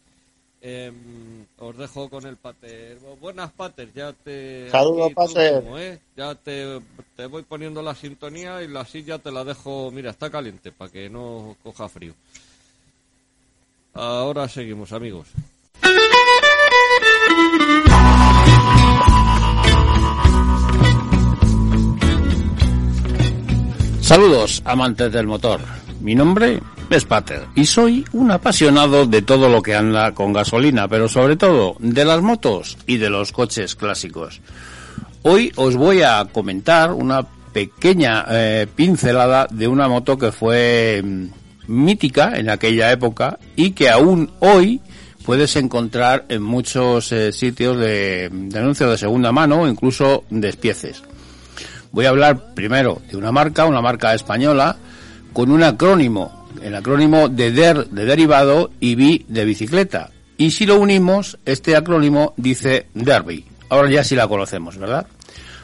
Em, os dejo con el pater. Buenas pater, ya te. Saludos, pater. ¿eh? Ya te, te voy poniendo la sintonía y la silla te la dejo. Mira, está caliente para que no coja frío. Ahora seguimos, amigos. Saludos, amantes del motor. Mi nombre es Pater y soy un apasionado de todo lo que anda con gasolina, pero sobre todo de las motos y de los coches clásicos. Hoy os voy a comentar una pequeña eh, pincelada de una moto que fue mm, mítica en aquella época y que aún hoy puedes encontrar en muchos eh, sitios de, de anuncios de segunda mano o incluso despieces. Voy a hablar primero de una marca, una marca española, con un acrónimo, el acrónimo de DER de derivado y B de bicicleta. Y si lo unimos, este acrónimo dice Derby. Ahora ya sí la conocemos, ¿verdad?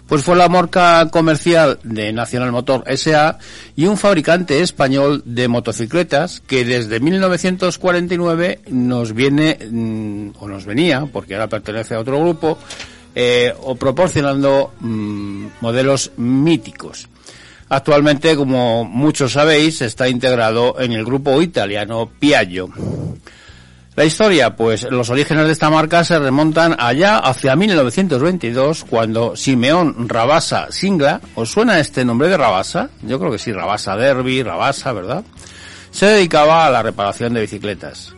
Pues fue la marca comercial de Nacional Motor SA y un fabricante español de motocicletas que desde 1949 nos viene, mm, o nos venía, porque ahora pertenece a otro grupo, eh, o proporcionando mm, modelos míticos. Actualmente, como muchos sabéis, está integrado en el grupo italiano Piaggio. La historia, pues los orígenes de esta marca se remontan allá hacia 1922, cuando Simeón Rabasa Singla, ¿os suena este nombre de Rabasa? Yo creo que sí, Rabasa Derby, Rabasa, ¿verdad? Se dedicaba a la reparación de bicicletas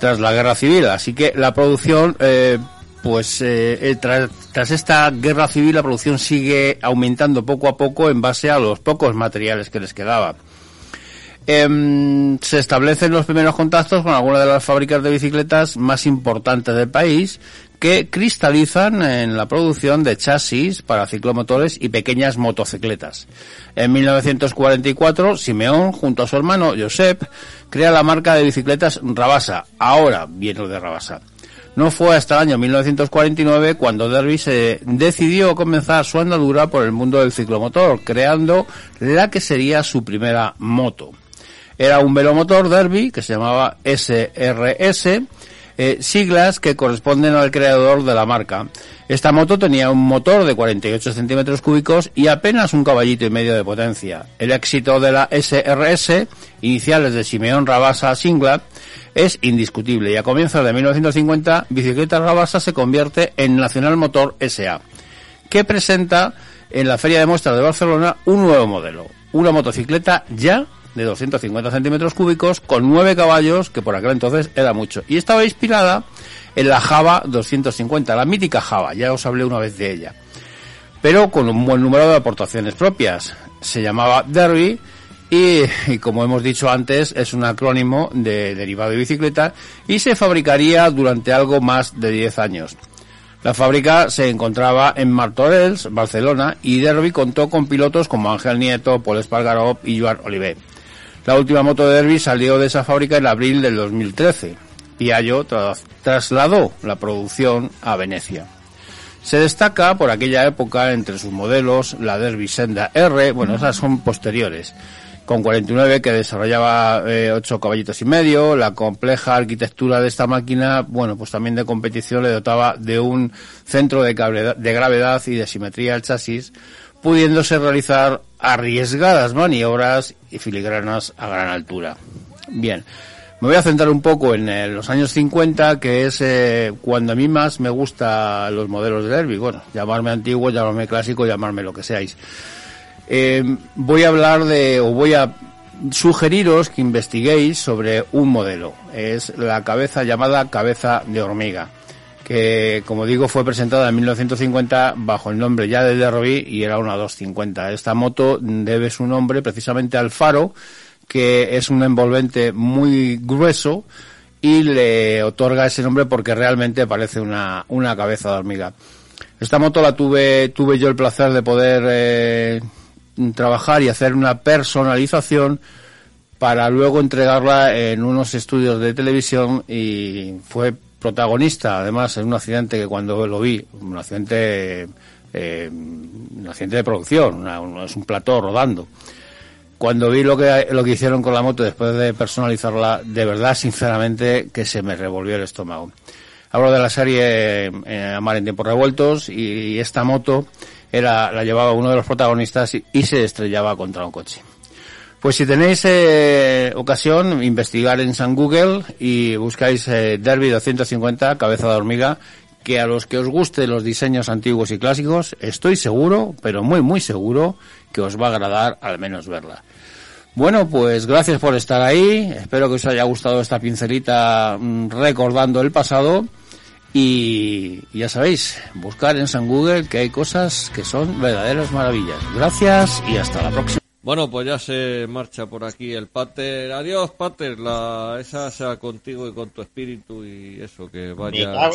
tras la guerra civil, así que la producción eh, pues eh, eh, tras, tras esta guerra civil la producción sigue aumentando poco a poco en base a los pocos materiales que les quedaba. Em, se establecen los primeros contactos con algunas de las fábricas de bicicletas más importantes del país que cristalizan en la producción de chasis para ciclomotores y pequeñas motocicletas. En 1944, Simeón, junto a su hermano Josep, crea la marca de bicicletas Rabasa. Ahora viene de Rabasa. No fue hasta el año 1949 cuando Derby se decidió comenzar su andadura por el mundo del ciclomotor, creando la que sería su primera moto. Era un velomotor Derby que se llamaba SRS, eh, siglas que corresponden al creador de la marca. Esta moto tenía un motor de 48 centímetros cúbicos y apenas un caballito y medio de potencia. El éxito de la SRS, iniciales de Simeón Rabasa Singla, es indiscutible y a comienzos de 1950 Bicicleta Rabasa se convierte en Nacional Motor SA, que presenta en la Feria de Muestras de Barcelona un nuevo modelo, una motocicleta ya de 250 centímetros cúbicos con 9 caballos, que por aquel entonces era mucho. Y estaba inspirada en la Java 250, la mítica Java, ya os hablé una vez de ella. Pero con un buen número de aportaciones propias. Se llamaba Derby y, como hemos dicho antes, es un acrónimo de derivado de bicicleta y se fabricaría durante algo más de 10 años. La fábrica se encontraba en Martorell, Barcelona, y Derby contó con pilotos como Ángel Nieto, Paul Espargaró y Joan Oliver. La última moto de Derby salió de esa fábrica en abril del 2013. Piaggio tra- trasladó la producción a Venecia. Se destaca por aquella época entre sus modelos la Derby Senda R, bueno, esas son posteriores, con 49 que desarrollaba eh, 8 caballitos y medio, la compleja arquitectura de esta máquina, bueno, pues también de competición le dotaba de un centro de, gravedad- de gravedad y de simetría al chasis, pudiéndose realizar arriesgadas maniobras y filigranas a gran altura. Bien, me voy a centrar un poco en eh, los años 50, que es eh, cuando a mí más me gustan los modelos de Derby. Bueno, llamarme antiguo, llamarme clásico, llamarme lo que seáis. Eh, voy a hablar de, o voy a sugeriros que investiguéis sobre un modelo. Es la cabeza llamada cabeza de hormiga, que como digo fue presentada en 1950 bajo el nombre ya de Derby y era una 250. Esta moto debe su nombre precisamente al faro, que es un envolvente muy grueso y le otorga ese nombre porque realmente parece una, una cabeza de hormiga. Esta moto la tuve, tuve yo el placer de poder eh, trabajar y hacer una personalización para luego entregarla en unos estudios de televisión y fue protagonista además en un accidente que cuando lo vi, un accidente, eh, un accidente de producción, es un plató rodando. cuando vi lo que, lo que hicieron con la moto después de personalizarla, de verdad, sinceramente, que se me revolvió el estómago. Hablo de la serie eh, Amar en tiempos revueltos y esta moto era, la llevaba uno de los protagonistas y se estrellaba contra un coche. Pues si tenéis eh, ocasión, investigar en San Google y buscáis eh, Derby 250, cabeza de hormiga, que a los que os gusten los diseños antiguos y clásicos, estoy seguro, pero muy muy seguro, que os va a agradar al menos verla. Bueno, pues gracias por estar ahí. Espero que os haya gustado esta pincelita mm, recordando el pasado. Y ya sabéis, buscar en San Google que hay cosas que son verdaderas maravillas. Gracias y hasta la próxima. Bueno, pues ya se marcha por aquí el Pater. Adiós, Pater. La, esa sea contigo y con tu espíritu y eso, que vaya.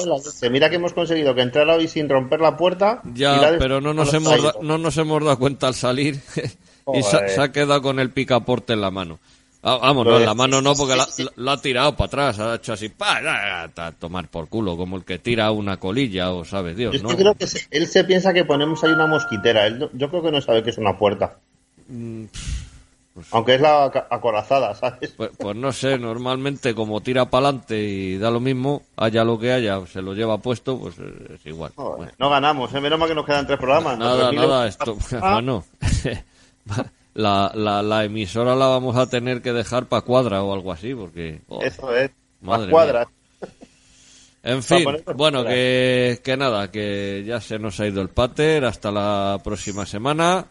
Mira que hemos conseguido que entrara hoy sin romper la puerta. Ya, pero no nos, hemos da- no nos hemos dado cuenta al salir y se, ha quedado con el picaporte en la mano. Ah, Vamos, no, Pues, en la mano no, porque la, ha tirado para atrás, ha hecho así, pa, a, a tomar por culo, como el que tira una colilla o sabe Dios, Yo ¿no? que creo que se- él se piensa que ponemos ahí una mosquitera. Él yo creo que no sabe que es una puerta. Mm, Aunque es la acorazada, ¿sabes? Pues, pues no sé, normalmente como tira para adelante y da lo mismo, haya lo que haya, se lo lleva puesto, pues eh, es igual. Joder, Bueno. no ganamos, ¿eh? menos mal que nos quedan tres programas. Nada, nada, esto, Ah, bueno, la, la, la emisora la vamos a tener que dejar para cuadra o algo así, porque... oh, Eso es. Madre Las cuadras. En Para fin, bueno, que, que nada, que ya se nos ha ido el pater, hasta la próxima semana.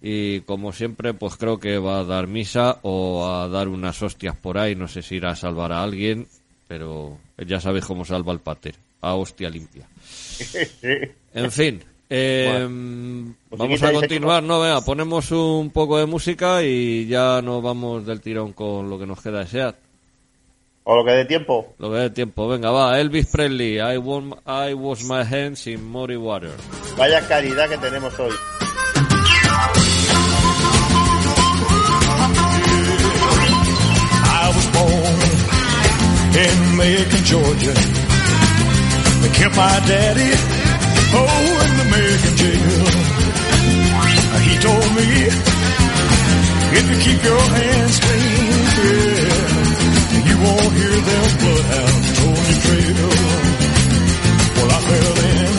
Y como siempre, pues creo que va a dar misa o a dar unas hostias por ahí, no sé si irá a salvar a alguien, pero ya sabéis cómo salva el pater, a hostia limpia. En fin, eh, Pues vamos a continuar, no, vea, ponemos un poco de música y ya nos vamos del tirón con lo que nos queda de SEAT. O lo que dé tiempo. Lo que dé tiempo, venga, va, Elvis Presley, I, want, I wash my hands in muddy water. Vaya caridad que tenemos hoy. I was born in Macon, Georgia. They kept my daddy, oh, in the Macon jail. He told me, if you keep your hands clean, yeah, you won't hear them bloodhounds on your trail. Well, I fell in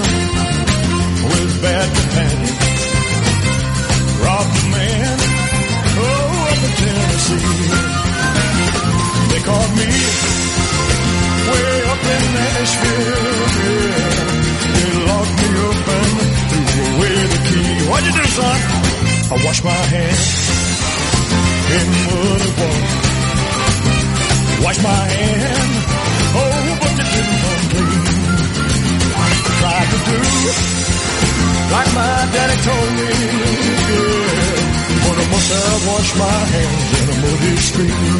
with bad companions, a man, oh, up in Tennessee. They caught me way up in Nashville. Yeah. They locked me up and threw away the key. What'd you do, son? I washed my hands in muddy water. My hands in a muddy stream.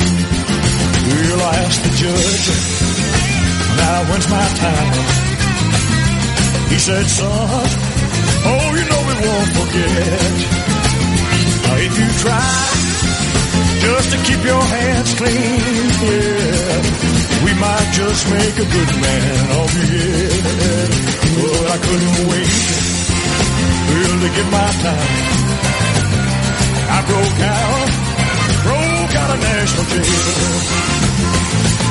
Well, I asked the judge, now when's my time? He said, son, oh, you know we won't forget. Now, if you try just to keep your hands clean, yeah, we might just make a good man of you. But I couldn't wait, well, to get my time. I broke out, broke out of national jail.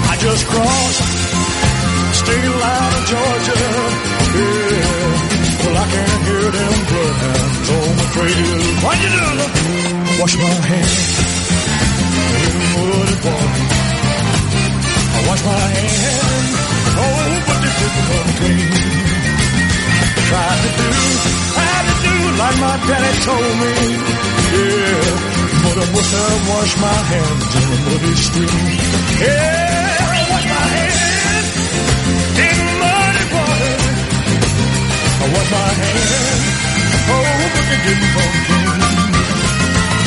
I just crossed state line of Georgia. Yeah. Well, I can hear them bloodhounds on the trail. What you do? Wash my hands in muddy water. I wash my hands, oh, but they didn't come clean. I tried to do, had to do like my daddy told me. Oh, yeah, but I must have washed my hands in the muddy stream. Yeah, I washed my hands in muddy water. I washed my hands, oh, but they didn't come.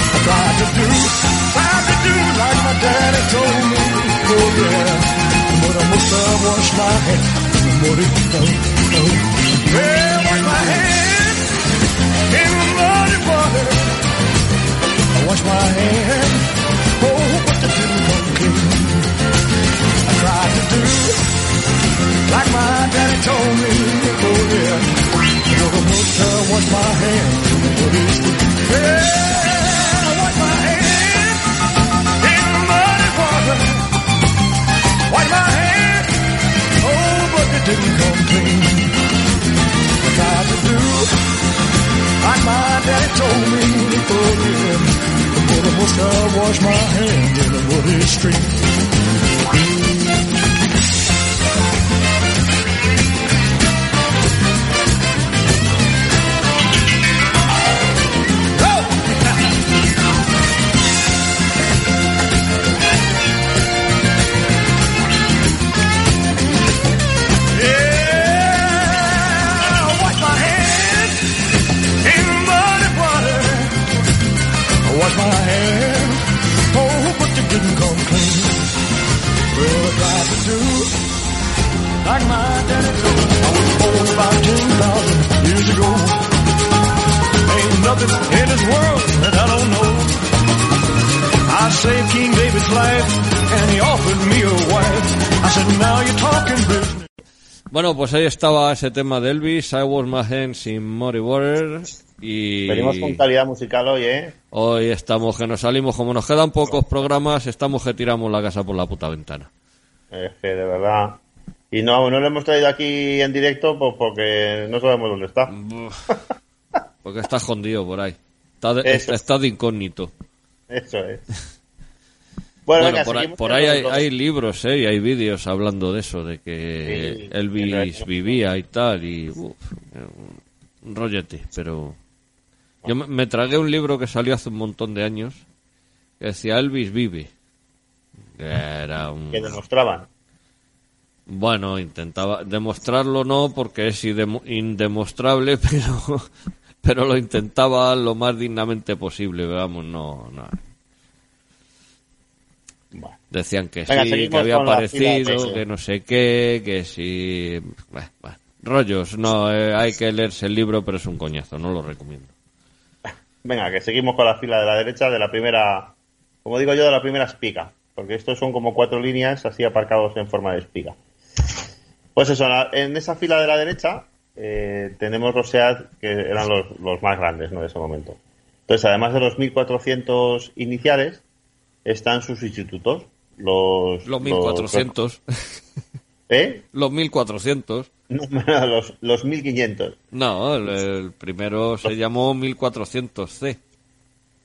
I tried to do, tried to do like my daddy told me. Oh yeah, but I must have washed my hands in the muddy water. Well, hands in muddy water. I wash my hands, Oh, but they didn't come clean. I tried to do like my daddy told me. Oh yeah, you're the to wash my hands, But it's good. I wash my hand in muddy water. Wash my hand. Oh, but it didn't come clean. I wash my hands in the muddy street. Bueno, pues ahí estaba ese tema de Elvis, I Was My Hands in Muddy Water. Y Venimos con calidad musical hoy, ¿eh? hoy estamos que nos salimos, como nos quedan pocos programas, estamos que tiramos la casa por la puta ventana. Es que de verdad. Y no, no lo hemos traído aquí en directo pues porque no sabemos dónde está. Porque está escondido por ahí. Está de, Eso. está de incógnito. Eso es. Bueno, Bueno, venga, por, ahí, por hay, hay libros ¿eh? y hay vídeos hablando de eso, de que Sí, Elvis vivía y tal, y uf, un- rollete, pero yo me, me tragué un libro que salió hace un montón de años, que decía Elvis vive. Que Era un... que demostraban. Bueno, intentaba demostrarlo no porque es indemostrable, pero pero lo intentaba lo más dignamente posible, vamos, no, no. Bueno. Decían que Venga, sí, que había aparecido, que no sé qué, que sí... Bueno, bueno. Rollos, no, eh, hay que leerse el libro, pero es un coñazo, no lo recomiendo. Venga, que seguimos con la fila de la derecha de la primera, como digo yo, de la primera espiga. Porque estos son como cuatro líneas así aparcados en forma de espiga. Pues eso, en esa fila de la derecha eh, tenemos los SEAT que eran los, los más grandes ¿no? de ese momento. Entonces, además de los 1400 iniciales, están sus institutos. Los, Los 1400, ¿Eh? los 1400. No, los, los 1500. No, el, el primero se llamó 1400C.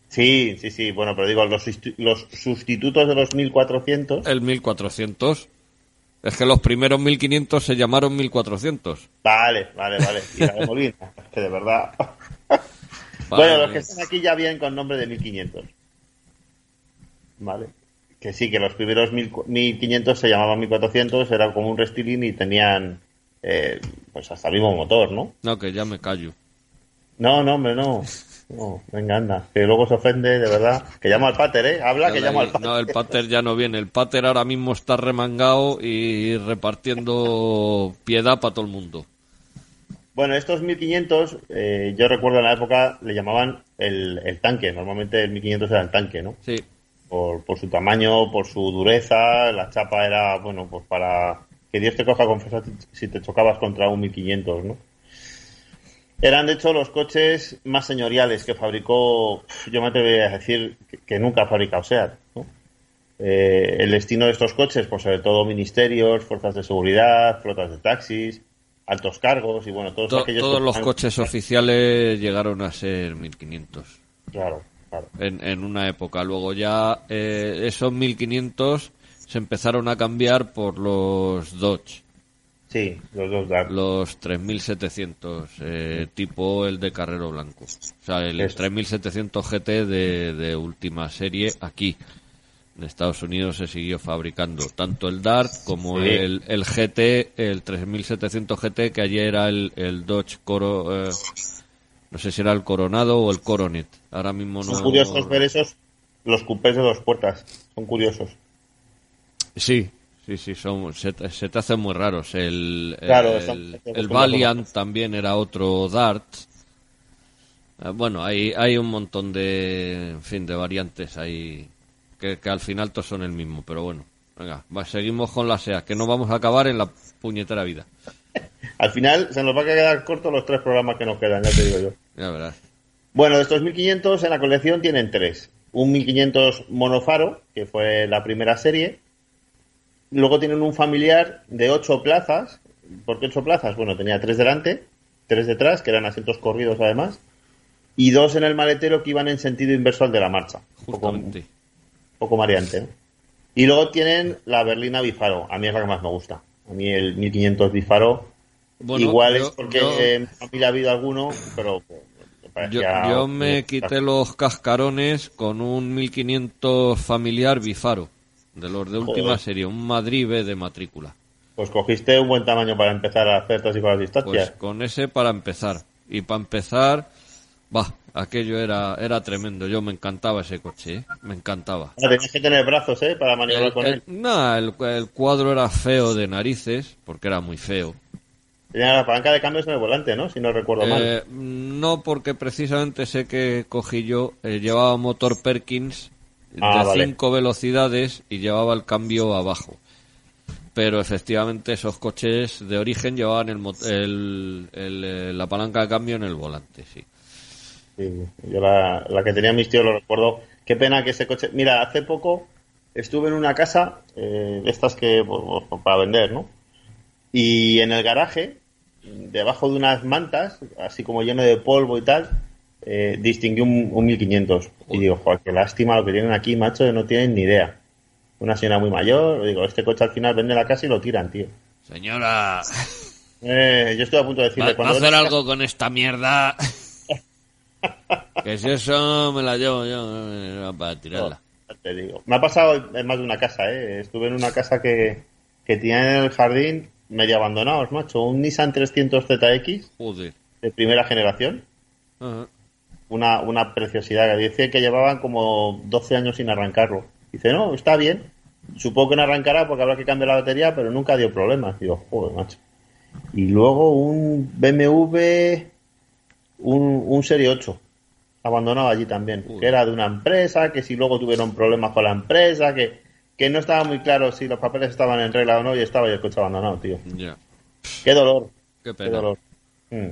Sí, sí, sí. Bueno, pero digo, los, los sustitutos de los 1400. El 1400. Es que los primeros 1500 se llamaron 1400. Vale, vale, vale. Y la de Molina, que de verdad. Vale. Bueno, los que están aquí ya vienen con nombre de 1500. Vale. Que sí, que los primeros 1000 1500 se llamaban 1400, era como un restyling y tenían, eh, pues hasta el mismo motor, ¿no? No, que ya me callo. No, no, hombre, no. No, venga, anda. Que luego se ofende, de verdad. Que llama al pater, ¿eh? Habla que llama al pater. No, el pater ya no viene. El pater ahora mismo está remangado y repartiendo piedad para todo el mundo. Bueno, estos 1500, eh, yo recuerdo en la época, le llamaban el, el tanque. Normalmente el 1500 era el tanque, ¿no? Sí. Por, por su tamaño, por su dureza, la chapa era, bueno, pues para que Dios te coja confesar si te chocabas contra un 1500, ¿no? Eran, de hecho, los coches más señoriales que fabricó, yo me atrevería a decir que, que nunca ha fabricado SEAT, ¿no? Eh, el destino de estos coches, pues sobre todo ministerios, fuerzas de seguridad, flotas de taxis, altos cargos y bueno, todos To- aquellos... todos los coches oficiales llegaron a ser 1500 Claro, claro. en, en una época. Luego ya eh, esos 1500 se empezaron a cambiar por los Dodge, Sí, los dos Dart. los 3700, eh, tipo el de Carrero Blanco. O sea, el Eso. 3700 GT de, de última serie aquí. En Estados Unidos se siguió fabricando tanto el Dart como Sí. el, el GT, el 3700 GT, que ayer era el, el Dodge Coro, eh, no sé si era el Coronado o el Coronet. Ahora mismo no. Son curiosos ver esos, los cupés de dos puertas. Son curiosos. Sí, sí, sí, son, se, te- se te hacen muy raros. El, Claro, el, Valiant también era otro Dart. Eh, Bueno, hay, hay un montón de, en fin, de variantes ahí que, que al final todos son el mismo, pero bueno. Venga, va, seguimos con la SEA, que no vamos a acabar en la puñetera vida. Al final se nos va a quedar cortos los tres programas que nos quedan, ya te digo yo. Verás. Bueno, de estos 1500 en la colección tienen tres. Un 1500 monofaro, que fue la primera serie. Luego tienen un familiar de ocho plazas. ¿Por qué ocho plazas? Bueno, tenía tres delante, tres detrás, que eran asientos corridos además, y dos en el maletero que iban en sentido inverso al de la marcha. Un poco- Justamente. poco mareante. ¿no? Y luego tienen la berlina Bifaro. A mí es la que más me gusta. A mí el 1500 Bifaro. Bueno, igual yo- es porque yo- en mi familia ha habido alguno, pero pues, me Yo, me quité los cascarones con un 1500 familiar Bifaro, de los de última Joder. serie, un Madrid B de matrícula. Pues cogiste un buen tamaño para empezar a hacer y con las Pues distancias. con ese para empezar. Y para empezar, va, aquello era, era tremendo. Yo me encantaba ese coche, ¿eh? me encantaba. Ah, tenías que tener brazos, ¿eh? Para maniobrar El, con el- él. nah, el- el cuadro era feo de narices, porque era muy feo. Tenía la palanca de cambios en el volante, ¿no? Si no recuerdo mal. Eh, no, porque precisamente sé que cogí yo, eh, llevaba motor Perkins Ah, de vale. 5 velocidades y llevaba el cambio abajo. Pero efectivamente esos coches de origen llevaban el, el- el, eh, la palanca de cambio en el volante, sí. Sí, yo la, la que tenía mis tíos lo recuerdo. Qué pena que ese coche. Mira, hace poco estuve en una casa eh, de estas que pues, pues, para vender, ¿no? Y en el garaje, debajo de unas mantas, así como lleno de polvo y tal, eh, distinguí un, un 1500. Y digo, joder, qué lástima lo que tienen aquí, macho, no tienen ni idea. Una señora muy mayor, digo, este coche al final vende la casa y lo tiran, tío. Señora, Eh, yo estoy a punto de decirle ¿va, va a cuando hacer algo con esta mierda? que si eso me la llevo yo eh, para tirarla. Te digo. Me ha pasado en más de una casa, ¿eh? Estuve en una casa que, que tenía en el jardín medio abandonados, macho. Un Nissan 300 ZX Joder. de primera generación. Ajá. Una, una preciosidad. Dice que llevaban como 12 años sin arrancarlo. Dice, no, está bien. Supongo que no arrancará porque habrá que cambiar la batería, pero nunca dio problemas. Digo, joder, macho. Y luego un BMW, un, un Serie 8, abandonado allí también, Uy. que era de una empresa, que si luego tuvieron problemas con la empresa, que, que no estaba muy claro si los papeles estaban en regla o no, y estaba el coche abandonado, tío. Ya. Qué dolor, Qué qué pena. dolor. Mm.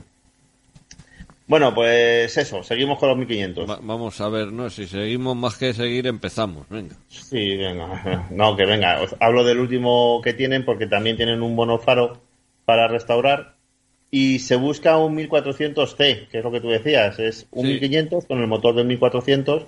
Bueno, pues eso, seguimos con los 1500. Va- vamos a ver, ¿no? Si seguimos más que seguir, empezamos. Venga. Sí, venga. No, que venga. Os hablo del último que tienen porque también tienen un bono faro para restaurar y se busca un 1400C, que es lo que tú decías. Es un Sí. 1500 con el motor del 1400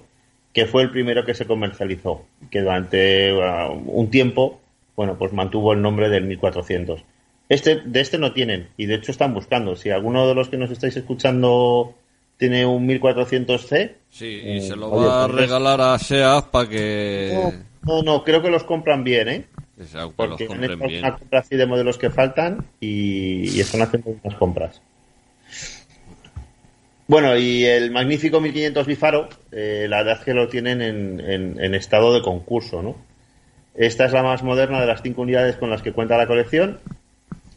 que fue el primero que se comercializó, que durante uh, un tiempo, bueno, pues mantuvo el nombre del 1400. Este, de este no tienen y de hecho están buscando. Si alguno de los que nos estáis escuchando tiene un 1400C, Sí, y Eh, se lo va a pues- regalar a SEAS para que, no, no, no, creo que los compran bien, ¿eh? que se- que los Porque han compren hecho bien. una compra así de modelos que faltan y, y están haciendo unas compras. Bueno, y el magnífico 1500 Bifaro, eh, la verdad es que lo tienen en, en- en estado de concurso, ¿no? Esta es la más moderna de las cinco unidades con las que cuenta la colección.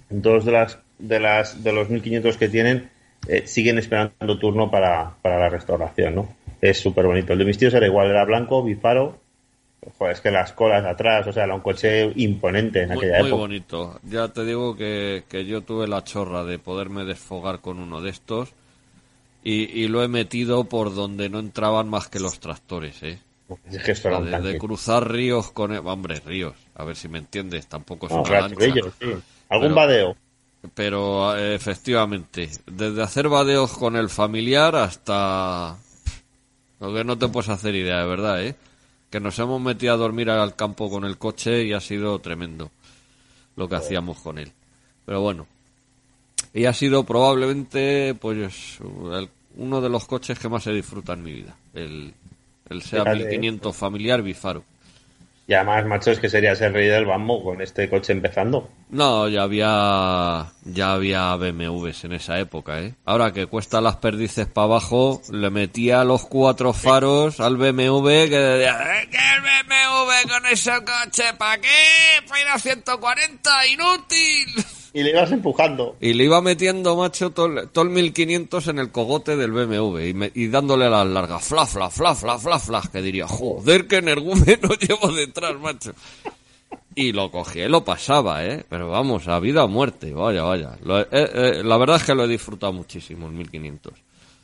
Dos de las de las de los 1500 que tienen eh, siguen esperando turno para, para la restauración, ¿no? Es súper bonito. El de mis tíos era igual, era blanco, bifaro. Joder, es que las colas atrás, o sea, era un coche imponente en Muy, aquella muy época. bonito. Ya te digo que, que yo tuve la chorra de poderme desfogar con uno de estos y, y lo he metido por donde no entraban más que los tractores, ¿eh? Es que esto era un de, de tanque. cruzar ríos con... el- Hombre, ríos, a ver si me entiendes, tampoco es No, una claro, lancha. ellos, sí. Algún Pero- vadeo. Pero eh, efectivamente, desde hacer vadeos con el familiar hasta lo que no te puedes hacer idea, de verdad, ¿eh? Que nos hemos metido a dormir al campo con el coche y ha sido tremendo lo que hacíamos con él. Pero bueno, y ha sido probablemente pues el- uno de los coches que más he disfrutado en mi vida, el, el SEA Fíjate, 1500 familiar Bifaro. Y además, macho, es que serías el rey del bambo con este coche empezando. No, ya había ya había BMWs en esa época, ¿eh? Ahora que cuesta las perdices para abajo, le metía los cuatro faros al BMW que decía, "Eh, ¿qué el BMW con ese coche? ¿Para qué? ¿Para ir a 140? ¡Inútil! Y le ibas empujando. Y le iba metiendo, macho, todo, el- todo el 1500 en el cogote del BMW y, me- y dándole las largas, fla, fla, fla, fla, fla, fla, que diría, joder, que energúmeno llevo detrás, macho. Y lo cogía y lo pasaba, ¿eh? Pero vamos, a vida o muerte, vaya, vaya. Lo eh, eh, la verdad es que lo he disfrutado muchísimo, el 1500.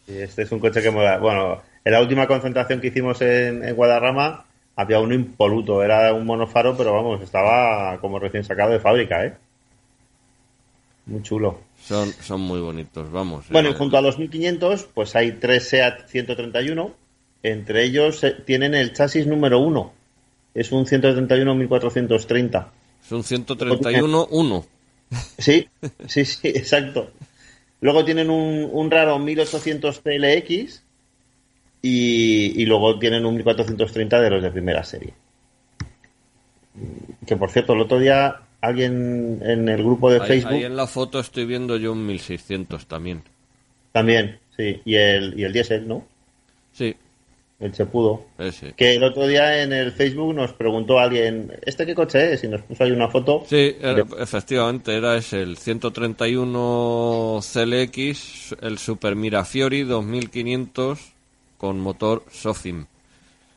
Y este es un coche que mola. Bueno, en la última concentración que hicimos en, en Guadarrama había uno impoluto. Era un monofaro, pero vamos, estaba como recién sacado de fábrica, ¿eh? Muy chulo. Son, son muy bonitos, vamos. Bueno, eh, y junto a los 1500, pues hay tres SEAT 131. Entre ellos eh, tienen el chasis número uno. es un 131-1430. Es un 131-1. Sí, sí, sí, exacto. Luego tienen un, un raro 1800 CLX y, y luego tienen un 1430 de los de primera serie. Que por cierto, el otro día alguien en el grupo de Ahí, Facebook ahí en la foto estoy viendo yo un 1600 también. también, sí, y el, y el diésel, ¿no? Sí, El Chepudo. ese. Que el otro día en el Facebook nos preguntó alguien, ¿este qué coche es? Y nos puso ahí una foto. Sí, era- de- efectivamente, era ese, el 131 CLX, el Super Mirafiori 2500 con motor Sofim.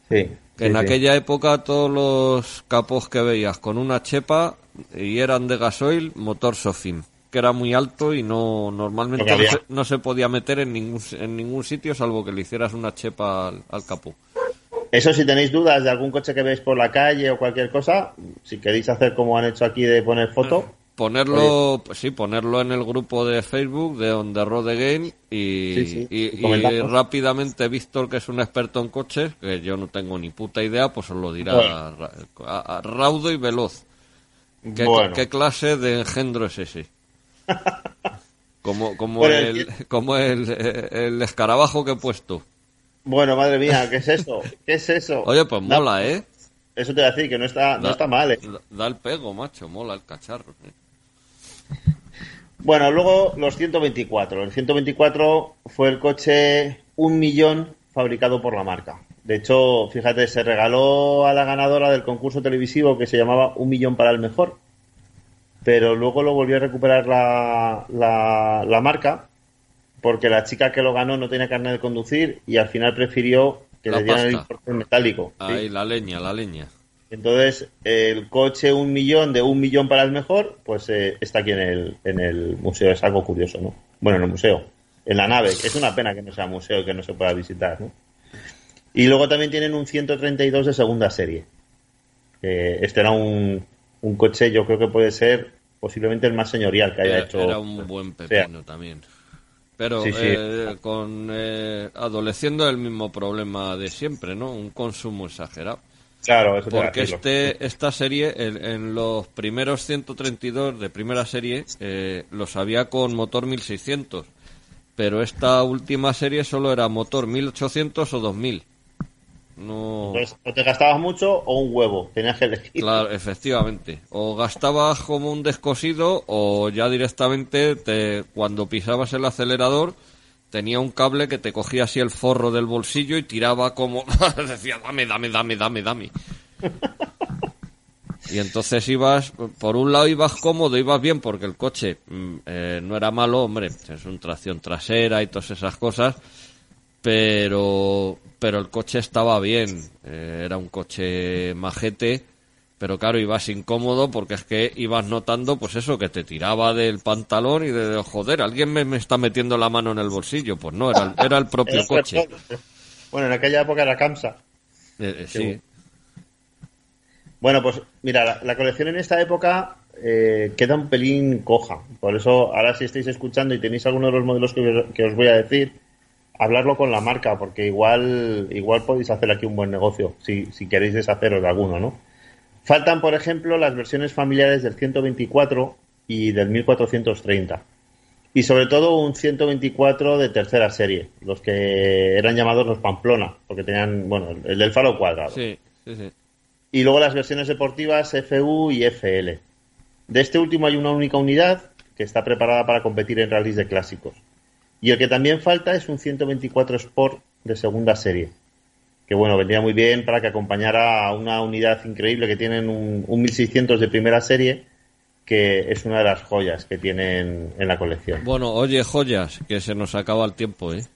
Sí, Que sí, en sí. aquella época todos los capos que veías con una chepa y eran de gasoil, motor Sofim, que era muy alto y no normalmente no se, no se podía meter en ningún en ningún sitio salvo que le hicieras una chepa al, al capó. Eso, si tenéis dudas de algún coche que veis por la calle o cualquier cosa, si queréis hacer como han hecho aquí de poner foto, Ponerlo, pues sí, ponerlo en el grupo de Facebook de On the Road Again y, Sí, sí, y- y y comentamos. rápidamente Víctor, que es un experto en coches, que yo no tengo ni puta idea, pues os lo dirá a- a- raudo y veloz. ¿Qué, Bueno. qué clase de engendro es ese? Como, como, Bueno, el, el- como el, el escarabajo que he puesto. bueno, madre mía, ¿qué es eso? ¿Qué es eso? Oye, pues Da- mola, ¿eh? Eso te voy a decir, que no está, no está mal, ¿eh? Da, da el pego, macho, mola el cacharro. ¿eh? Bueno, luego los 124. El 124 fue el coche un millón fabricado por la marca. De hecho, fíjate, se regaló a la ganadora del concurso televisivo que se llamaba Un millón para el mejor. Pero luego lo volvió a recuperar la, la, la marca porque la chica que lo ganó no tenía carnet de conducir y al final prefirió que La le dieran el importe metálico. ¿sí? Ahí, la leña, la leña. Entonces, el coche un millón de un millón para el mejor, pues eh, está aquí en el, en el museo. Es algo curioso, ¿no? Bueno, en el museo, en la nave. Es una pena que no sea museo y que no se pueda visitar, ¿no? Y luego también tienen un 132 de segunda serie. Eh, este era un, un coche, yo creo que puede ser posiblemente el más señorial que haya Era, hecho. era un buen pepino también. Pero Sí, sí. eh, con eh, adoleciendo el mismo problema de siempre, ¿no? Un consumo exagerado. Claro, eso Porque este, esta serie, en, en los primeros 132 de primera serie, eh, los había con motor 1600. Pero esta última serie solo era motor 1800 o 2000. No. Entonces, o te gastabas mucho o un huevo. Tenías que elegir. Claro, efectivamente. O gastabas como un descosido o ya directamente te, cuando pisabas el acelerador tenía un cable que te cogía así el forro del bolsillo y tiraba como... Decía, dame, dame, dame, dame, dame. Y entonces ibas, por un lado ibas cómodo, ibas bien porque el coche mm, eh, no era malo, hombre, es un tracción trasera y todas esas cosas, pero pero el coche estaba bien eh, era un coche majete pero claro ibas incómodo porque es que ibas notando pues eso que te tiraba del pantalón y de joder alguien me, me está metiendo la mano en el bolsillo pues no era, el- era el propio coche. Bueno, en aquella época era Kamsa. Eh, eh, sí Bueno, pues mira, la, la colección en esta época eh, queda un pelín coja. Por eso, ahora si estáis escuchando y tenéis alguno de los modelos que, que os voy a decir, hablarlo con la marca, porque igual, igual podéis hacer aquí un buen negocio, si, si queréis deshaceros de alguno, ¿no? Faltan, por ejemplo, las versiones familiares del 124 y del 1430. Y sobre todo un 124 de tercera serie, los que eran llamados los Pamplona, porque tenían, bueno, el del faro cuadrado. sí sí sí Y luego las versiones deportivas FU y FL. De este último hay una única unidad que está preparada para competir en rallies de clásicos. Y el que también falta es un 124 Sport de segunda serie. Que bueno, vendría muy bien para que acompañara a una unidad increíble que tienen un, un 1600 de primera serie, que es una de las joyas que tienen en la colección. bueno oye joyas que se nos acaba el tiempo eh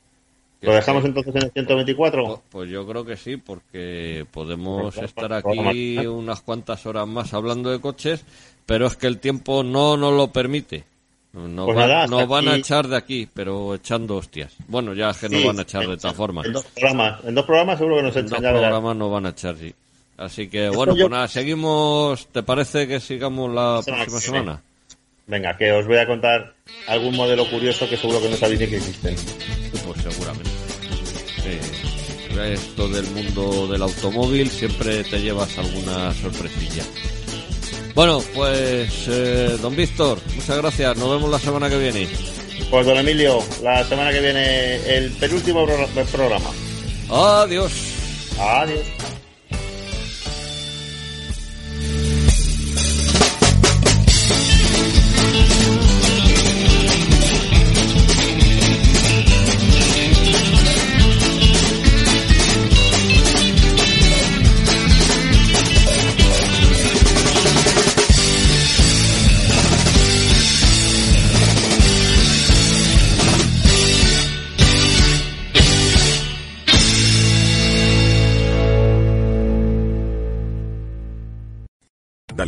¿Lo dejamos entonces en el 124? Pues- Pues yo creo que sí, porque podemos estar pues, aquí unas cuantas horas más hablando de coches, pero es que el tiempo no nos lo permite. Nos, Pues nada, hasta nos van a echar de aquí, pero echando hostias. Bueno, ya es que Sí, van a echar de todas formas. En dos programas, en dos programas seguro que nos En echan, dos ya verás. programas nos van a echar, sí. Así que, bueno, yo- pues nada, seguimos. ¿Te parece que sigamos la próxima semana? Venga, que os voy a contar algún modelo curioso que seguro que no sabéis ni que existen. Pues seguramente. Sí. esto del mundo del automóvil siempre te llevas alguna sorpresilla. Bueno, pues eh, don Víctor, muchas gracias. Nos vemos la semana que viene. Pues don Emilio, la semana que viene el penúltimo pro- programa. Adiós. Adiós.